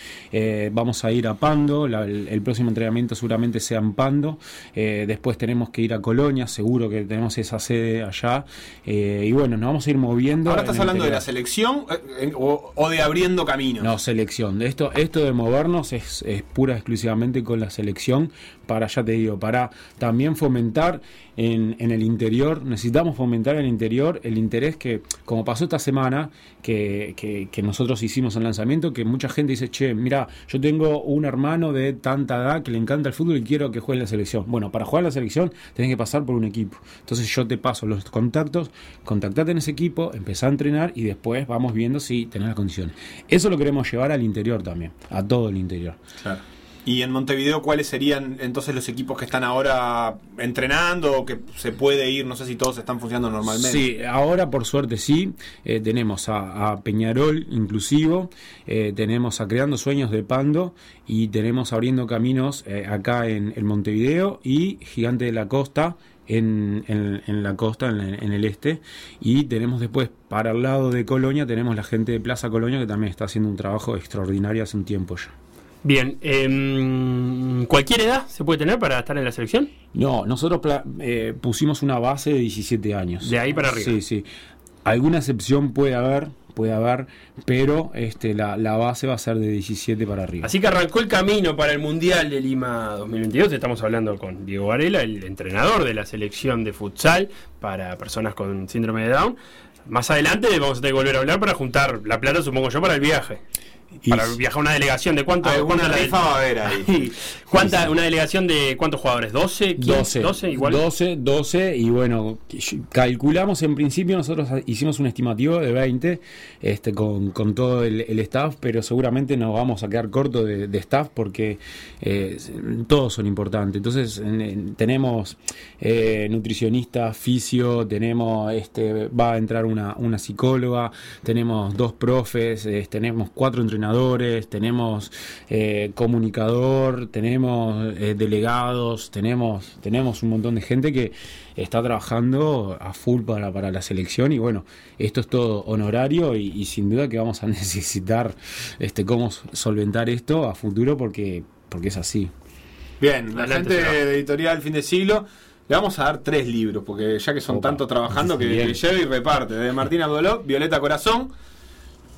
Vamos a ir a Pando, la- el, próximo entrenamiento seguramente sea en Pando. Después tenemos que ir a Colonia, seguro que tenemos esa sede allá. Eh, y bueno, nos vamos a ir moviendo. Ahora estás hablando de la selección eh, eh, o, o de abriendo caminos. No, selección. Esto, esto de movernos es, es pura exclusivamente con la selección para, ya te digo, para también fomentar en, el interior, necesitamos fomentar en el interior el interés que, como pasó esta semana, que, que- nosotros hicimos el lanzamiento, que mucha gente dice, che, mira, yo tengo un hermano de tanta edad que le encanta el fútbol y quiero que juegue la selección. Bueno, para jugar la selección tenés que pasar por un equipo. Entonces yo te paso los contactos, contactate en ese equipo, empezá a entrenar y después vamos viendo si tenés las condiciones. Eso lo queremos llevar al interior también, a todo el interior. Claro. Y en Montevideo, ¿cuáles serían entonces los equipos que están ahora entrenando o que se puede ir? No sé si todos están funcionando normalmente. Sí, ahora por suerte sí. Eh, tenemos a, Peñarol inclusivo, eh, tenemos a Creando Sueños de Pando y tenemos Abriendo Caminos eh, acá en, en Montevideo y Gigante de la Costa. En la costa, en, en el este, y tenemos después para el lado de Colonia, tenemos la gente de Plaza Colonia que también está haciendo un trabajo extraordinario hace un tiempo ya. Bien, em, ¿cualquier edad se puede tener para estar en la selección? No, nosotros eh, pusimos una base de 17 años. De ahí para arriba. Sí, sí. Alguna excepción puede haber, puede haber, pero este, la, la base va a ser de 17 para arriba. Así que arrancó el camino para el Mundial de Lima 2022. Estamos hablando con Diego Varela, el entrenador de la selección de futsal para personas con síndrome de Down. Más adelante vamos a tener que volver a hablar para juntar la plata, supongo yo, para el viaje. Para viajar una delegación de cuánto cuánta la- va a haber ahí. ¿Cuánta, una delegación de cuántos jugadores? ¿12? 15? 12, 12 igual. 12, 12 y bueno, calculamos en principio, nosotros hicimos un estimativo de 20 este, con, con todo el, el staff, pero seguramente nos vamos a quedar corto de, de staff porque eh, todos son importantes. Entonces en- en- tenemos eh, nutricionista, fisio, tenemos, este, va a entrar una, una psicóloga, tenemos dos profes, eh, tenemos cuatro entrenadores, tenemos eh, comunicador, tenemos eh, delegados, tenemos, tenemos un montón de gente que está trabajando a full para, para la selección y bueno, esto es todo honorario y, y sin duda que vamos a <laughs> necesitar este, cómo solventar esto a futuro porque, porque es así. Bien, la Adelante, gente de editorial Fin de Siglo. Le vamos a dar tres libros, porque ya que son Opa. tanto trabajando que, que lleva y reparte. De Martín Abdoló, Violeta Corazón.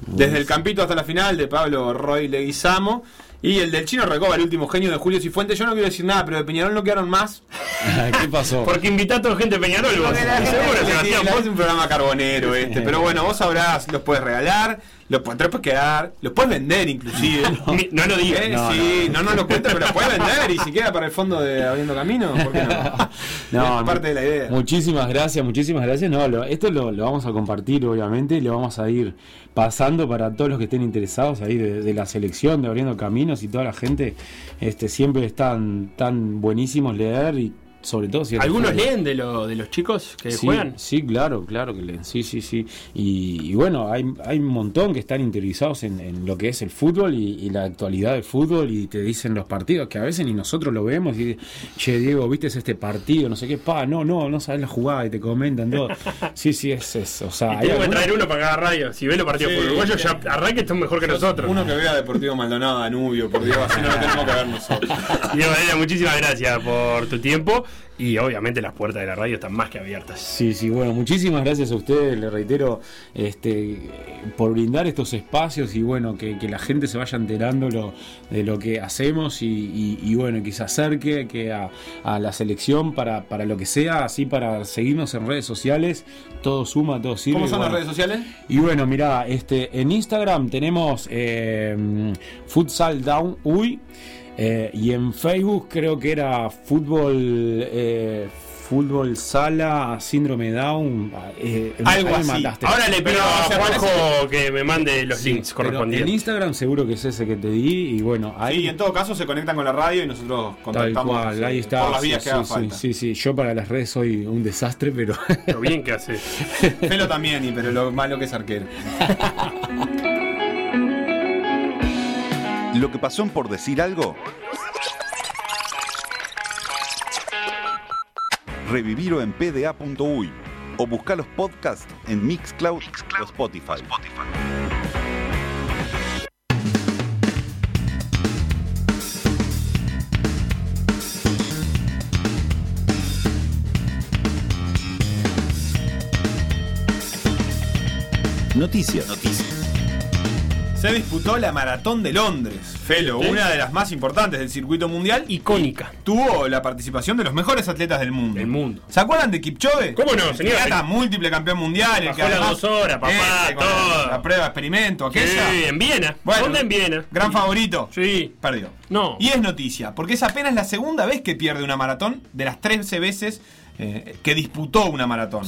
Desde el campito hasta la final de Pablo Roy Leguizamo. Y el del Chino Recoba, el último genio de Julio Cifuentes. Yo no quiero decir nada, pero de Peñarol no quedaron más. <laughs> ¿Qué pasó? Porque invita a toda gente de Peñarol. vos. Seguro, Sebastián, tiene- vos- es un programa carbonero este. Pero bueno, vos sabrás, los puedes regalar, puedes quedar, los puedes vender inclusive. <laughs> Mi- No lo digas. Eh, No, sí, no, no, lo cuentes, pero lo puedes vender y si queda para el fondo de Abriendo Camino, ¿por qué no? <laughs> No, es parte de la idea. Muchísimas gracias, muchísimas gracias. No, lo- esto lo, lo vamos a compartir, obviamente, y lo vamos a ir pasando para todos los que estén interesados ahí de, de la selección, de abriendo caminos y toda la gente. Este, siempre están tan buenísimos leer y sobre todo si ¿Algunos leen de, lo, de los chicos que Sí, juegan? Sí, claro, claro que leen. Sí, sí, sí. Y, y bueno, hay, hay un montón que están interiorizados en, en lo que es el fútbol y, y la actualidad del fútbol y te dicen los partidos que a veces ni nosotros lo vemos y che, Diego, ¿viste este partido? No sé qué, pa, no, no, no sabes la jugada y te comentan todo. <laughs> Sí, sí, es eso. O sea, Y tengo que traer uno para cada radio. Si ven los partidos Sí, por uruguayos, ya arranque están mejor que nosotros. Uno que vea Deportivo Maldonado, Danubio, por Dios, así no lo tenemos que ver nosotros. <laughs> Diego Valera, muchísimas gracias por tu tiempo. Y obviamente las puertas de la radio están más que abiertas. Sí, sí, bueno, muchísimas gracias a ustedes, le reitero, este, por brindar estos espacios y bueno, que, que la gente se vaya enterando lo, de lo que hacemos y, y- y, bueno, que se acerque que a, a la selección para, para lo que sea, así para seguirnos en redes sociales, todo suma, todo sirve. ¿Cómo son las redes sociales? Y bueno, mirá, este, en Instagram tenemos eh, Futsal Down Uy. Eh, y en Facebook creo que era fútbol eh, fútbol sala síndrome Down eh, Algo así. mataste. Ahora le pido Pero, a ¿se Juanjo que me mande los Sí, links pero En correspondientes. Instagram seguro que es ese que te di y bueno, ahí Sí, y en todo caso se conectan con la radio y nosotros tal contactamos cual, ahí está. por las sí, vías que sí, haga sí, falta. sí, sí, yo para las redes soy un desastre, pero Lo bien que hace. Felo también, y pero lo malo que es arquero. <laughs> Lo que pasó en por decir algo. Revivirlo en pda.uy o buscar los podcasts en Mixcloud, o Spotify. Noticias. Se disputó la Maratón de Londres. Felo, Sí. una de las más importantes del circuito mundial Icónica. tuvo la participación de los mejores atletas del mundo. Del mundo. ¿Se acuerdan de Kipchoge? ¿Cómo no, señor? múltiple campeón mundial. el Bajó que las además- dos horas, papá, todo. La prueba experimento, Sí, aquella. en Viena. Bueno, ¿Dónde en Viena? Gran favorito. Sí. Perdió. No. Y es noticia, porque es apenas la segunda vez que pierde una maratón de las 13 veces eh, que disputó una maratón.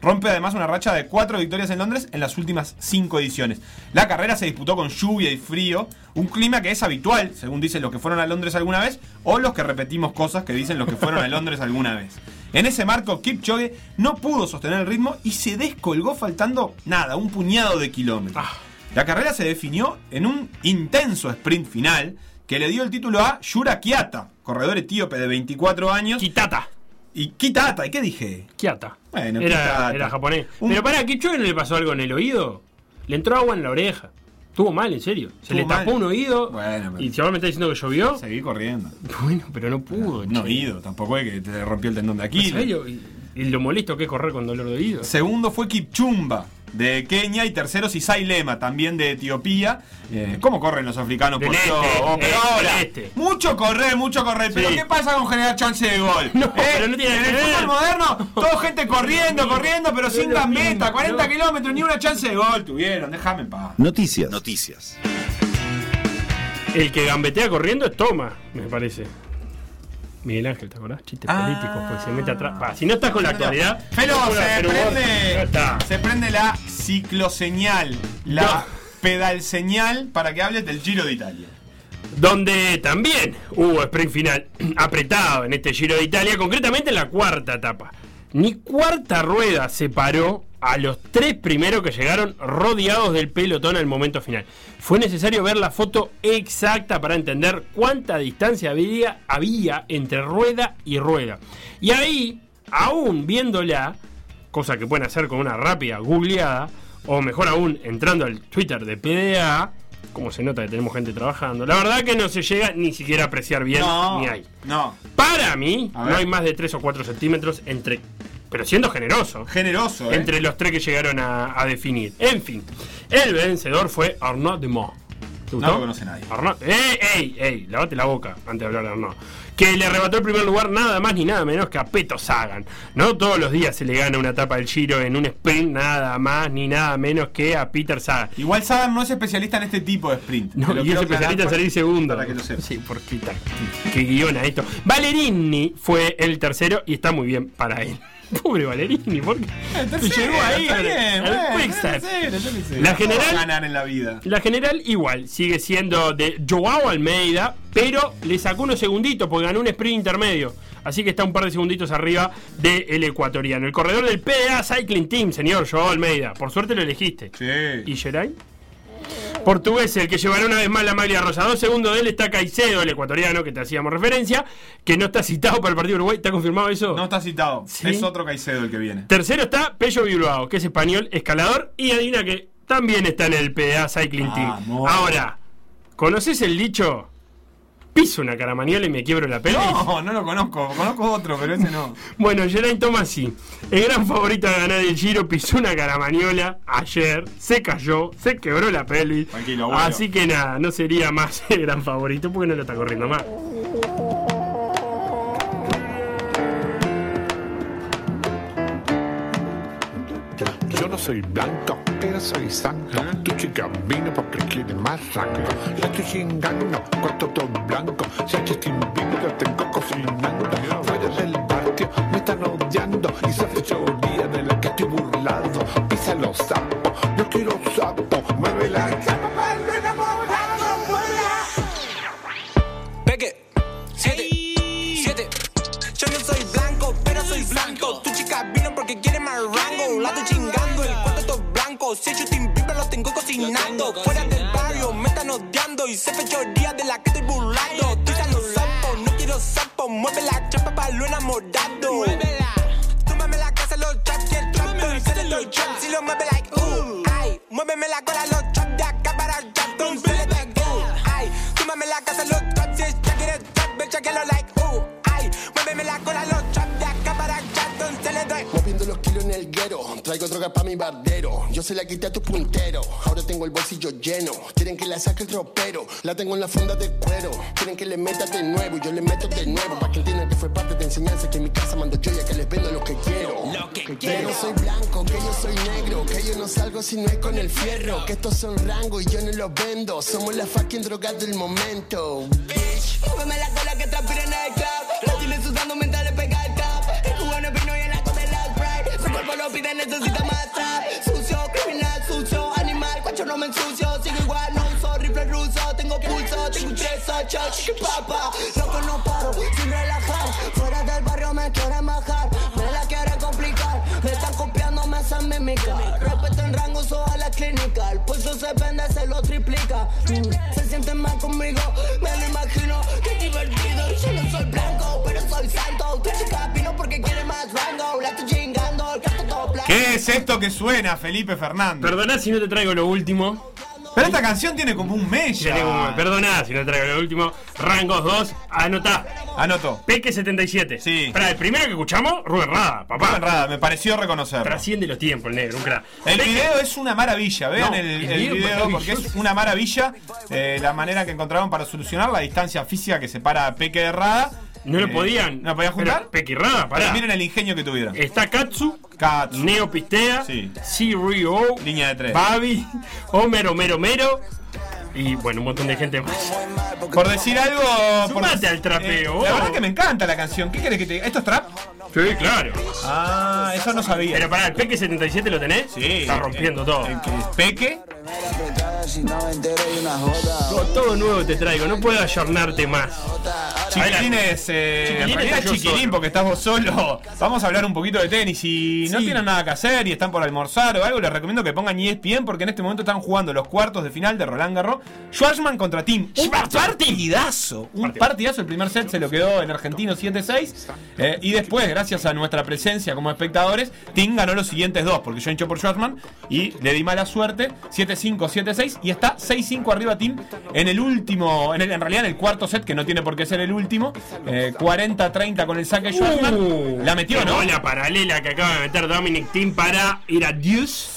Rompe además una racha de cuatro victorias en Londres en las últimas cinco ediciones. La carrera se disputó con lluvia y frío, un clima que es habitual, según dicen los que fueron a Londres alguna vez, o los que repetimos cosas que dicen los que fueron a Londres alguna vez. En ese marco, Kipchoge no pudo sostener el ritmo y se descolgó faltando nada, un puñado de kilómetros. Ah. La carrera se definió en un intenso sprint final que le dio el título a Yura Kiata, corredor etíope de 24 años. Kitata. Y Kitata, ¿y qué dije? Kiata. Bueno, era, japonés. Un- Pero para, ¿qué no le pasó algo en el oído? Le entró agua en la oreja. Estuvo mal, en serio. Se Estuvo le tapó mal. un oído. Bueno, pero- Y si ahora me está diciendo que llovió. Seguí corriendo. Bueno, pero no pudo. No che. oído, tampoco es que te rompió el tendón de ¿En Aquiles. serio? ¿Y, y lo molesto que es correr con dolor de oído? Segundo fue Kipchumba de Kenia y tercero Sisai Lema, también de Etiopía. Eh, ¿Cómo corren los africanos por este? Oh, pero eh, ahora, del este. mucho correr, mucho correr. Pero Sí. ¿qué pasa con generar chance de gol? <laughs> No, pero no tiene en el fútbol moderno, toda gente corriendo, corriendo, pero sin gambeta, mismo, 40 no. kilómetros, ni una chance de gol tuvieron. Déjame en paz. Noticias. Noticias. El que gambetea corriendo es Toma, me parece. Miguel Ángel, ¿te acordás? Chistes Ah. políticos, pues se mete atrás. Si no estás con la actualidad. No puedo se prende, se prende la cicloseñal, la No. pedal señal para que hables del Giro de Italia. Donde también hubo sprint final <clears throat> apretado en este Giro de Italia, concretamente en la cuarta etapa. Ni cuarta rueda separó a los tres primeros que llegaron rodeados del pelotón al momento final. Fue necesario ver la foto exacta para entender cuánta distancia había, había entre rueda y rueda. Y ahí, aún viéndola, cosa que pueden hacer con una rápida googleada, o mejor aún entrando al Twitter de PDA, como se nota que tenemos gente trabajando, la verdad que no se llega ni siquiera a apreciar bien No, ni ahí. no. Para mí, no hay más de 3 o 4 centímetros entre. Pero siendo generoso. Generoso, ¿eh? Entre los tres que llegaron a, a definir. En fin, el vencedor fue Arnaud Dumont. ¿Te No lo conoce nadie. Arnaud, ¡Ey, ey, ey! Lavate la boca antes de hablar de Arnaud. Que le arrebató el primer lugar nada más ni nada menos que a Peto Sagan. No todos los días se le gana una etapa del Giro en un sprint, nada más ni nada menos que a Peter Sagan. Igual Sagan no es especialista en este tipo de sprint. No, y es especialista en salir segundo. Para que lo sepas. Sí, porque tal. Qué guiona esto. Valerini fue el tercero y está muy bien para él. <laughs> Pobre Valerini, ¿por qué? llegó ahí está al- bien, al bueno, Quickstep. tercero, yo qué sé. La general- ganar en la vida. La general igual, sigue siendo de Joao Almeida, pero le sacó unos segunditos porque ganó un sprint intermedio. Así que está un par de segunditos arriba del ecuatoriano. El corredor del PDA Cycling Team, señor Joao Almeida. Por suerte lo elegiste. Sí. ¿Y Geray? Portugués, el que llevará una vez más la maglia rosa. Dos segundos de él está Caicedo, el ecuatoriano que te hacíamos referencia, que no está citado para el partido de Uruguay. ¿Está confirmado eso? No está citado. ¿Sí? Es otro Caicedo el que viene. Tercero está Pello Bilbao, que es español, escalador, y adivina que también está en el PDA Cycling Team. Ahora, ¿conoces el dicho? Piso una caramaniola y me quiebro la pelvis. No, no lo conozco. Conozco otro, pero ese no. Bueno, Geraint Thomas sí. El gran favorito a ganar el Giro pisó una caramaniola ayer, se cayó, se quebró la pelvis. Tranquilo, abuelo. Así que nada, no sería más <laughs> el gran favorito porque no lo está corriendo más. Yo no soy blanco, pero soy santo. Tu chica vino porque quiere más rango. La estoy chingando, cuarto todo blanco. Si hay chistín vino, yo tengo cocinando. Fuera del barrio me están odiando. Y se fechoría de la que estoy burlado. Pisa los sapos, yo quiero sapo. Mueve la chapa para el enamorado, muévela. Peque, siete, siete. Yo no soy blanco, pero soy santo. Tu chica vino porque quiere más rango. La el cuarto Si yo Justin Bieber lo tengo cocinando. Fuera del barrio me están odiando. Y se fechoría de la que estoy burlando. Estoy dando sapo, no quiero sapo. Mueve la chapa para lo enamorado. Muévela. Pa' mi bardero. Yo se la quité a tu puntero, ahora tengo el bolsillo lleno. Quieren que la saque el ropero, la tengo en la funda de cuero. Quieren que le meta de nuevo, y yo le meto de nuevo. Pa' que entiendan que fue parte de enseñanza, que en mi casa mando yo y a que les vendo lo que quiero. Que no soy blanco, que yo soy negro, que yo no salgo si no es con el fierro. Que estos son rangos y yo no los vendo. Somos la fucking droga del momento. Bitch. La cola que transpira en el pide, necesita más. Sucio, criminal, sucio, animal. Cuacho no me ensucio. Sigo igual, no uso rifle ruso. Tengo pulso, tengo 3-8, chiqui papa. Loco, no paro, sin relajar. Fuera del barrio me quieren bajar. Me la quieren complicar. Me están copiando, me hacen mimicar. Respeto en rango, so a la clínica. El pulso se vende, se lo triplica. Mm, Se sienten mal conmigo, me lo imagino. Qué divertido. Yo no soy blanco, pero soy santo. Tu chica vino porque quiere más rango. La estoy ¿Qué es esto que suena, Felipe Fernández? Perdoná si no te traigo lo último. Pero esta canción tiene como un mes Ya. Perdoná si no te traigo lo último. Rangos 2, anotá. Anoto. Peque 77. Sí. Para el primero que escuchamos, Rubén Rada, papá. Rubén Rada, me pareció reconocerlo. Trasciende los tiempos, el negro, un crack. El Peque- video es una maravilla, vean No, el, el el video porque es una maravilla eh, la manera que encontraron para solucionar la distancia física que separa a Peque de Rada. No lo Eh, podían. ¿No lo podían juntar? Pero Peque y Rada, pará. Pero miren el ingenio que tuvieron. Está Katsu, Katsu, Neo Pistea, Sí. C-Rio, línea de tres. Babi, Homer, Homero, Homero. Y bueno, un montón de gente más. Por decir algo. Sumate al trapeo, eh, la verdad que me encanta la canción. ¿Qué querés que te diga? ¿Esto es trap? Sí, claro. Ah, eso no sabía. Pero pará, ¿el Peque 77 lo tenés? sí. Está rompiendo todo. el que es Peque. Todo, todo nuevo te traigo, no puedo ayornarte más. Chiquilines, eh, Chiquilín en chiquilín solo. porque estás vos solo. Vamos a hablar un poquito de tenis. Si no tienen nada que hacer y están por almorzar o algo, les recomiendo que pongan ESPN porque en este momento están jugando los cuartos de final de Roland Garros. Schwarzman contra Tim. Un partidazo. Un partidazo. El primer set se lo quedó el argentino 7-6. eh, y después, gracias a nuestra presencia como espectadores, Tim ganó los siguientes dos porque yo hincho por Schwarzman y le di mala suerte. 7-5, 7-6 y está 6-5 arriba Tim en el último, en, el- en realidad en el cuarto set, que no tiene por qué ser el último. eh, 40-30 con el saque Schwarzman. Uh, la metió, ¿no? bola paralela que acaba de meter Dominic Team para ir a Deuce.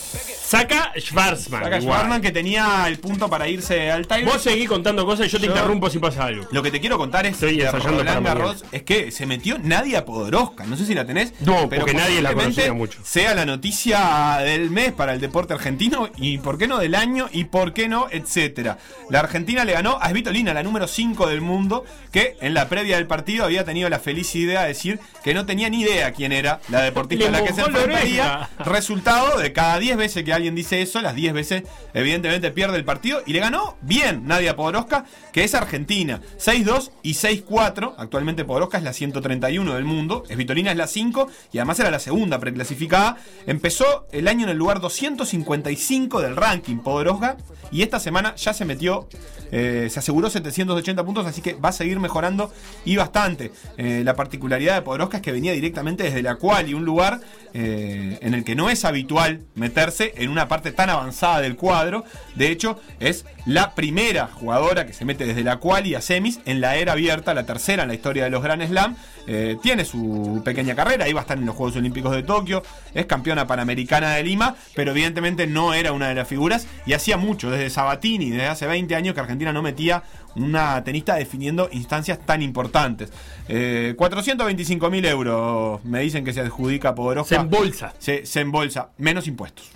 Saca Schwarzman. Saca igual. Schwarzman que tenía el punto para irse al tiebreak. Vos seguís contando cosas y yo te interrumpo si pasa algo. Lo que te quiero contar es Estoy que Roland. Garros es que se metió Nadia Podoroska. No sé si la tenés. No, porque nadie la conocía mucho. Sea la noticia del mes para el deporte argentino y por qué no del año y por qué no, etcétera. La Argentina le ganó a Svitolina, la número 5 del mundo, que en la previa del partido había tenido la feliz idea de decir que no tenía ni idea quién era la deportista a la que se enfrentaría. Resultado de cada 10 veces que alguien dice eso, las 10 veces evidentemente pierde el partido y le ganó bien Nadia Podoroska, que es argentina. 6-2 y 6-4. Actualmente Podoroska es la 131 del mundo, Svitolina es la 5 y además era la segunda preclasificada. Empezó el año en el lugar 255 del ranking Podoroska y esta semana ya se metió, eh, se aseguró 780 puntos, así que va a seguir mejorando y bastante. Eh, la particularidad de Podoroska es que venía directamente desde la cual y un lugar eh, en el que no es habitual meterse en una parte tan avanzada del cuadro. De hecho, es la primera jugadora que se mete desde la quali a semis en la era abierta, la tercera en la historia de los Grand Slam. Eh, tiene su pequeña carrera, iba a estar en los Juegos Olímpicos de Tokio, es campeona panamericana de Lima, pero evidentemente no era una de las figuras y hacía mucho, desde Sabatini, desde hace 20 años que Argentina no metía una tenista definiendo instancias tan importantes. Eh, 425 mil euros me dicen que se adjudica por Se embolsa. Se, se embolsa, menos impuestos.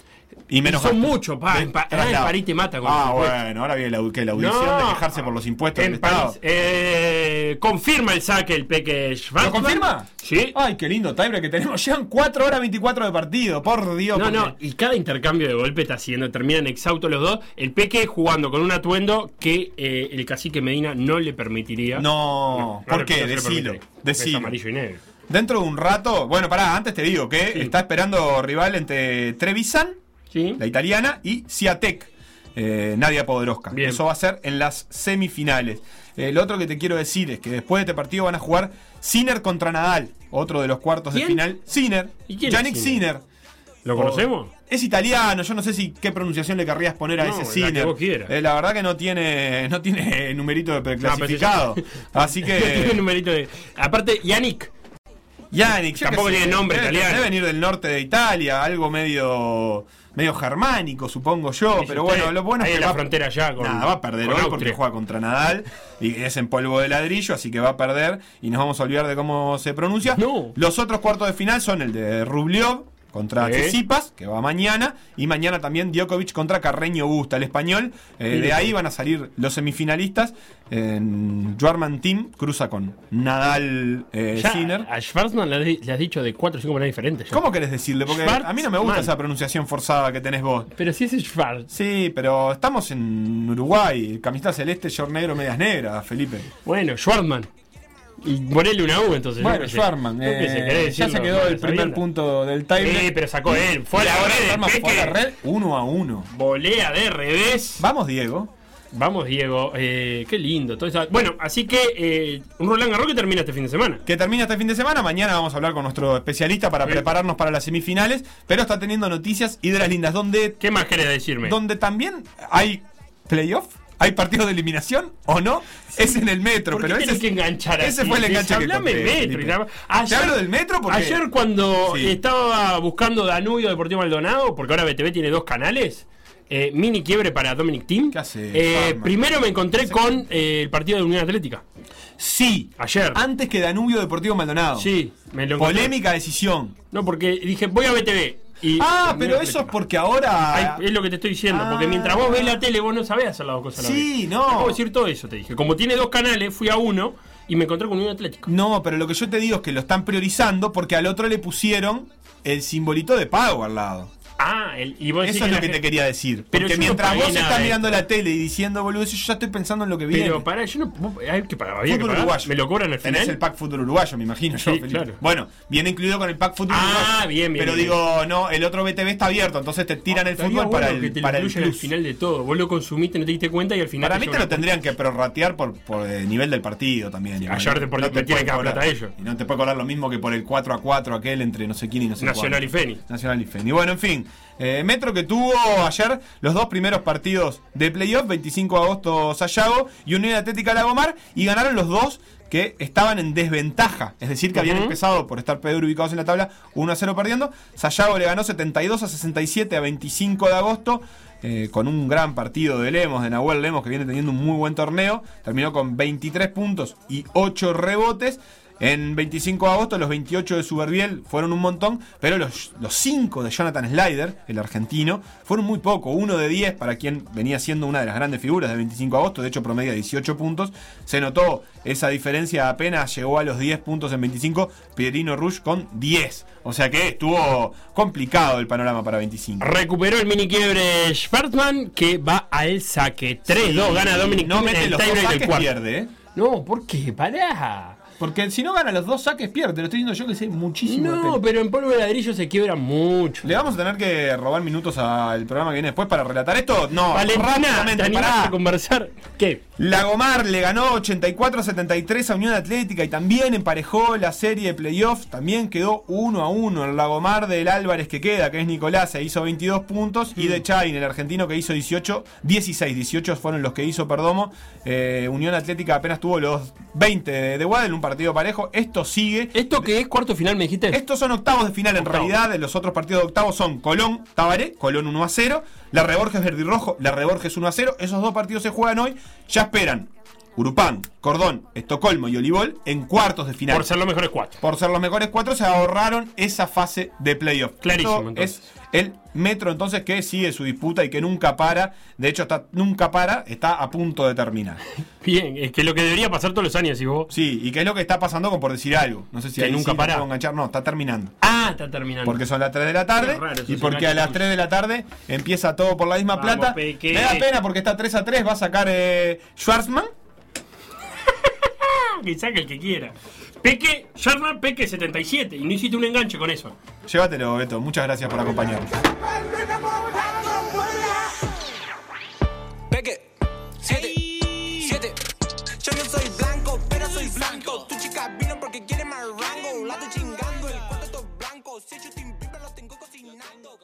Y menos son muchos, pa. De En, pa- en París te mata con Ah, los impuestos. bueno, ahora viene la, que la audición No. de quejarse por los impuestos del En Estado. París. Eh, confirma el saque el Peque. ¿Lo confirma? Sí. Ay, qué lindo tiebreak que tenemos. Llevan 4 horas 24 de partido, por Dios. No, porque- no, y cada intercambio de golpe está haciendo, terminan exhaustos los dos. El Peque jugando con un atuendo que eh, el cacique Medina no le permitiría. No, no ¿por qué? Decilo, decilo. amarillo y negro. Dentro de un rato, bueno, pará, antes te digo que Sí. está esperando rival entre Trevisan, Sí. la italiana, y Ciatek, eh, Nadia Podoroska. Bien. Eso va a ser en las semifinales. Eh, lo otro que te quiero decir es que después de este partido van a jugar Sinner contra Nadal, otro de los cuartos de final. Sinner, ¿Y quién es Yannick Sinner? ¿Lo O- conocemos? Es italiano, yo no sé si qué pronunciación le querrías poner a No, ese la que Sinner. quieras. Eh, la verdad que no tiene, no tiene <laughs> numerito de preclasificado. <laughs> Así No <laughs> tiene que. numerito de. Aparte, Yannick. Yannick, yo Tampoco tiene nombre debe- italiano. Debe venir del norte de Italia, algo medio medio germánico, supongo yo. Pero bueno, lo bueno es que la va, frontera ya con- nada, va a perder hoy porque juega contra Nadal y es en polvo de ladrillo, así que va a perder y nos vamos a olvidar de cómo se pronuncia. No. Los otros cuartos de final son el de Rubliov contra Sí. Tsitsipas, que va mañana, y mañana también Djokovic contra Carreño Busta, el español. Eh, de ahí van a salir los semifinalistas. En Juarman Team cruza con Nadal eh, Ya, Sinner. a Schwarzman le, has di- le has dicho de cuatro o cinco maneras diferentes. ya. ¿Cómo querés decirle? Porque a mí no me gusta esa pronunciación forzada que tenés vos. Pero si ese es Schwarz. Sí, pero estamos en Uruguay, camiseta celeste, short negro, medias negras, Felipe. Bueno, Schwarzman. Y ponele una U entonces. Bueno, sé, eh, ya se quedó el primer punto del tiebreak. Sí, pero sacó él. Fue a la ahora red, fue a la red uno a uno. Volea de revés. Vamos, Diego. Vamos, Diego. Eh, qué lindo. todo eso. Bueno, así que eh, un Roland Garros que termina este fin de semana. Que termina este fin de semana. Mañana vamos a hablar con nuestro especialista para Sí. prepararnos para las semifinales. Pero está teniendo noticias y de las lindas. Donde, ¿Qué más querés decirme? donde también hay playoff. ¿Hay partidos de eliminación o no? Es en el metro, ¿Por qué pero ese, que enganchar ese así? fue el enganche que Hablame conté, metro. Y nada más. Te Ayer, hablo del metro porque ayer cuando Sí. estaba buscando Danubio Deportivo Maldonado, porque ahora BTV tiene dos canales, eh, mini quiebre para Dominic Team. ¿Qué hace, Eh, primero me encontré con eh, el partido de Unión Atlética. Sí, Ayer. antes que Danubio Deportivo Maldonado. Sí, me lo encontré. Polémica decisión. No, porque dije, voy a BTV. Y, Ah, pero eso es porque ahora. Ay, es lo que te estoy diciendo, Ah. porque mientras vos ves la tele, vos no sabés hacer las dos cosas a la Sí, vez. no. Te puedo decir todo eso, te dije. Como tiene dos canales, fui a uno y me encontré con Unión Atlético. No, pero lo que yo te digo es que lo están priorizando porque al otro le pusieron el simbolito de pago al lado. Ah, el, y vos Eso es lo la que te quería decir. Pero Porque yo no mientras pagué vos estás mirando la tele y diciendo boludo, yo ya estoy pensando en lo que viene. Pero pará, yo no. Hay que pagar, había que Fútbol pagar. uruguayo. Me lo cobran al Tenés final. el pack fútbol uruguayo, me imagino yo, Sí, Felipe. claro. Bueno, viene incluido con el pack fútbol Ah, uruguayo. bien, bien, Pero bien, digo, no, el otro BTV está abierto, entonces te tiran el Estaría fútbol para bueno que el, te para el al plus. final de todo. Vos lo consumiste, no te diste cuenta y al final. Para mí te lo tendrían que prorratear por, por el nivel del partido también. Ayer te- por- No le tienen que plata ellos. Y no te puede cobrar lo mismo que por el 4 a 4 aquel entre no sé quién y no sé Nacional cuánto. y Feni. Nacional y Feni. Bueno, en fin. Eh, Metro que tuvo ayer los dos primeros partidos de playoff, 25 de agosto Sayago y Unión Atlética Lagomar, y ganaron los dos que estaban en desventaja, es decir, que habían empezado por estar peor ubicados en la tabla 1 a 0 perdiendo. Sayago le ganó 72 a 67 a 25 de agosto. eh, con un gran partido de Lemos, de Nahuel Lemos, que viene teniendo un muy buen torneo. Terminó con 23 puntos y 8 rebotes. En 25 de agosto, los 28 de Suberbiel fueron un montón, pero los, los 5 de Jonathan Slider, el argentino, fueron muy poco. Uno de 10 para quien venía siendo una de las grandes figuras del 25 de agosto, de hecho promedia 18 puntos. Se notó esa diferencia apenas llegó a los 10 puntos en 25, Pierino Rush con 10. O sea que estuvo complicado el panorama para 25. Recuperó el mini quiebre Schwartzman que va al saque. 3-2 gana Dominic No mete el los dos saques, pierde, ¿eh? No, ¿por qué? Pará. Porque si no gana los dos saques, pierde. Lo estoy diciendo yo que sé muchísimo. No, pero en polvo de ladrillo se quiebra mucho. ¿Le vamos a tener que robar minutos al programa que viene después para relatar esto? No, Valentina, rápidamente, ¿te animás pará. a conversar? ¿Qué? Lagomar le ganó 84-73 a Unión Atlética y también emparejó la serie de playoffs. También quedó 1 a 1. El Lagomar del Álvarez que queda, que es Nicolás, se hizo 22 puntos. Y de Chain, el argentino que hizo 18, 16, 18 fueron los que hizo Perdomo. Eh, Unión Atlética apenas tuvo los 20 de, de un partido parejo. Esto sigue. ¿Esto qué es? ¿Cuarto final me dijiste? Estos son octavos de final en realidad. Los otros partidos de octavos son Colón, Tabaré, Colón 1 a 0. La Reborges Verde y Rojo, la Reborges 1 a 0. Esos dos partidos se juegan hoy. Ya esperan Urupán, Cordón, Estocolmo y Olivol en cuartos de final. Por ser los mejores cuatro. Por ser los mejores cuatro, se ahorraron esa fase de playoff. Clarísimo, Esto entonces. Es el metro entonces que sigue su disputa y que nunca para. De hecho, está, nunca para, está a punto de terminar. <laughs> Bien, es que lo que debería pasar todos los años, si vos. Sí, y que es lo que está pasando con por decir algo. No sé si Que ahí nunca sí para. puedo enganchar. No, está terminando. Ah, está terminando. Porque son las 3 de la tarde raro, y porque a las mucho. 3 de la tarde empieza todo por la misma Vamos, plata. Peque. Me da pena porque está 3 a 3, va a sacar eh, Schwarzman. <laughs> Que saque el que quiera. Peque, Sherman Peque 77. Y no hiciste un enganche con eso. Llévatelo, Beto. Muchas gracias por acompañarnos. Peque, 7. Yo no soy blanco, pero soy blanco. Tu chica vino porque quiere más rango. La chingando, el cuento blanco. Si yo te lo tengo cocinando.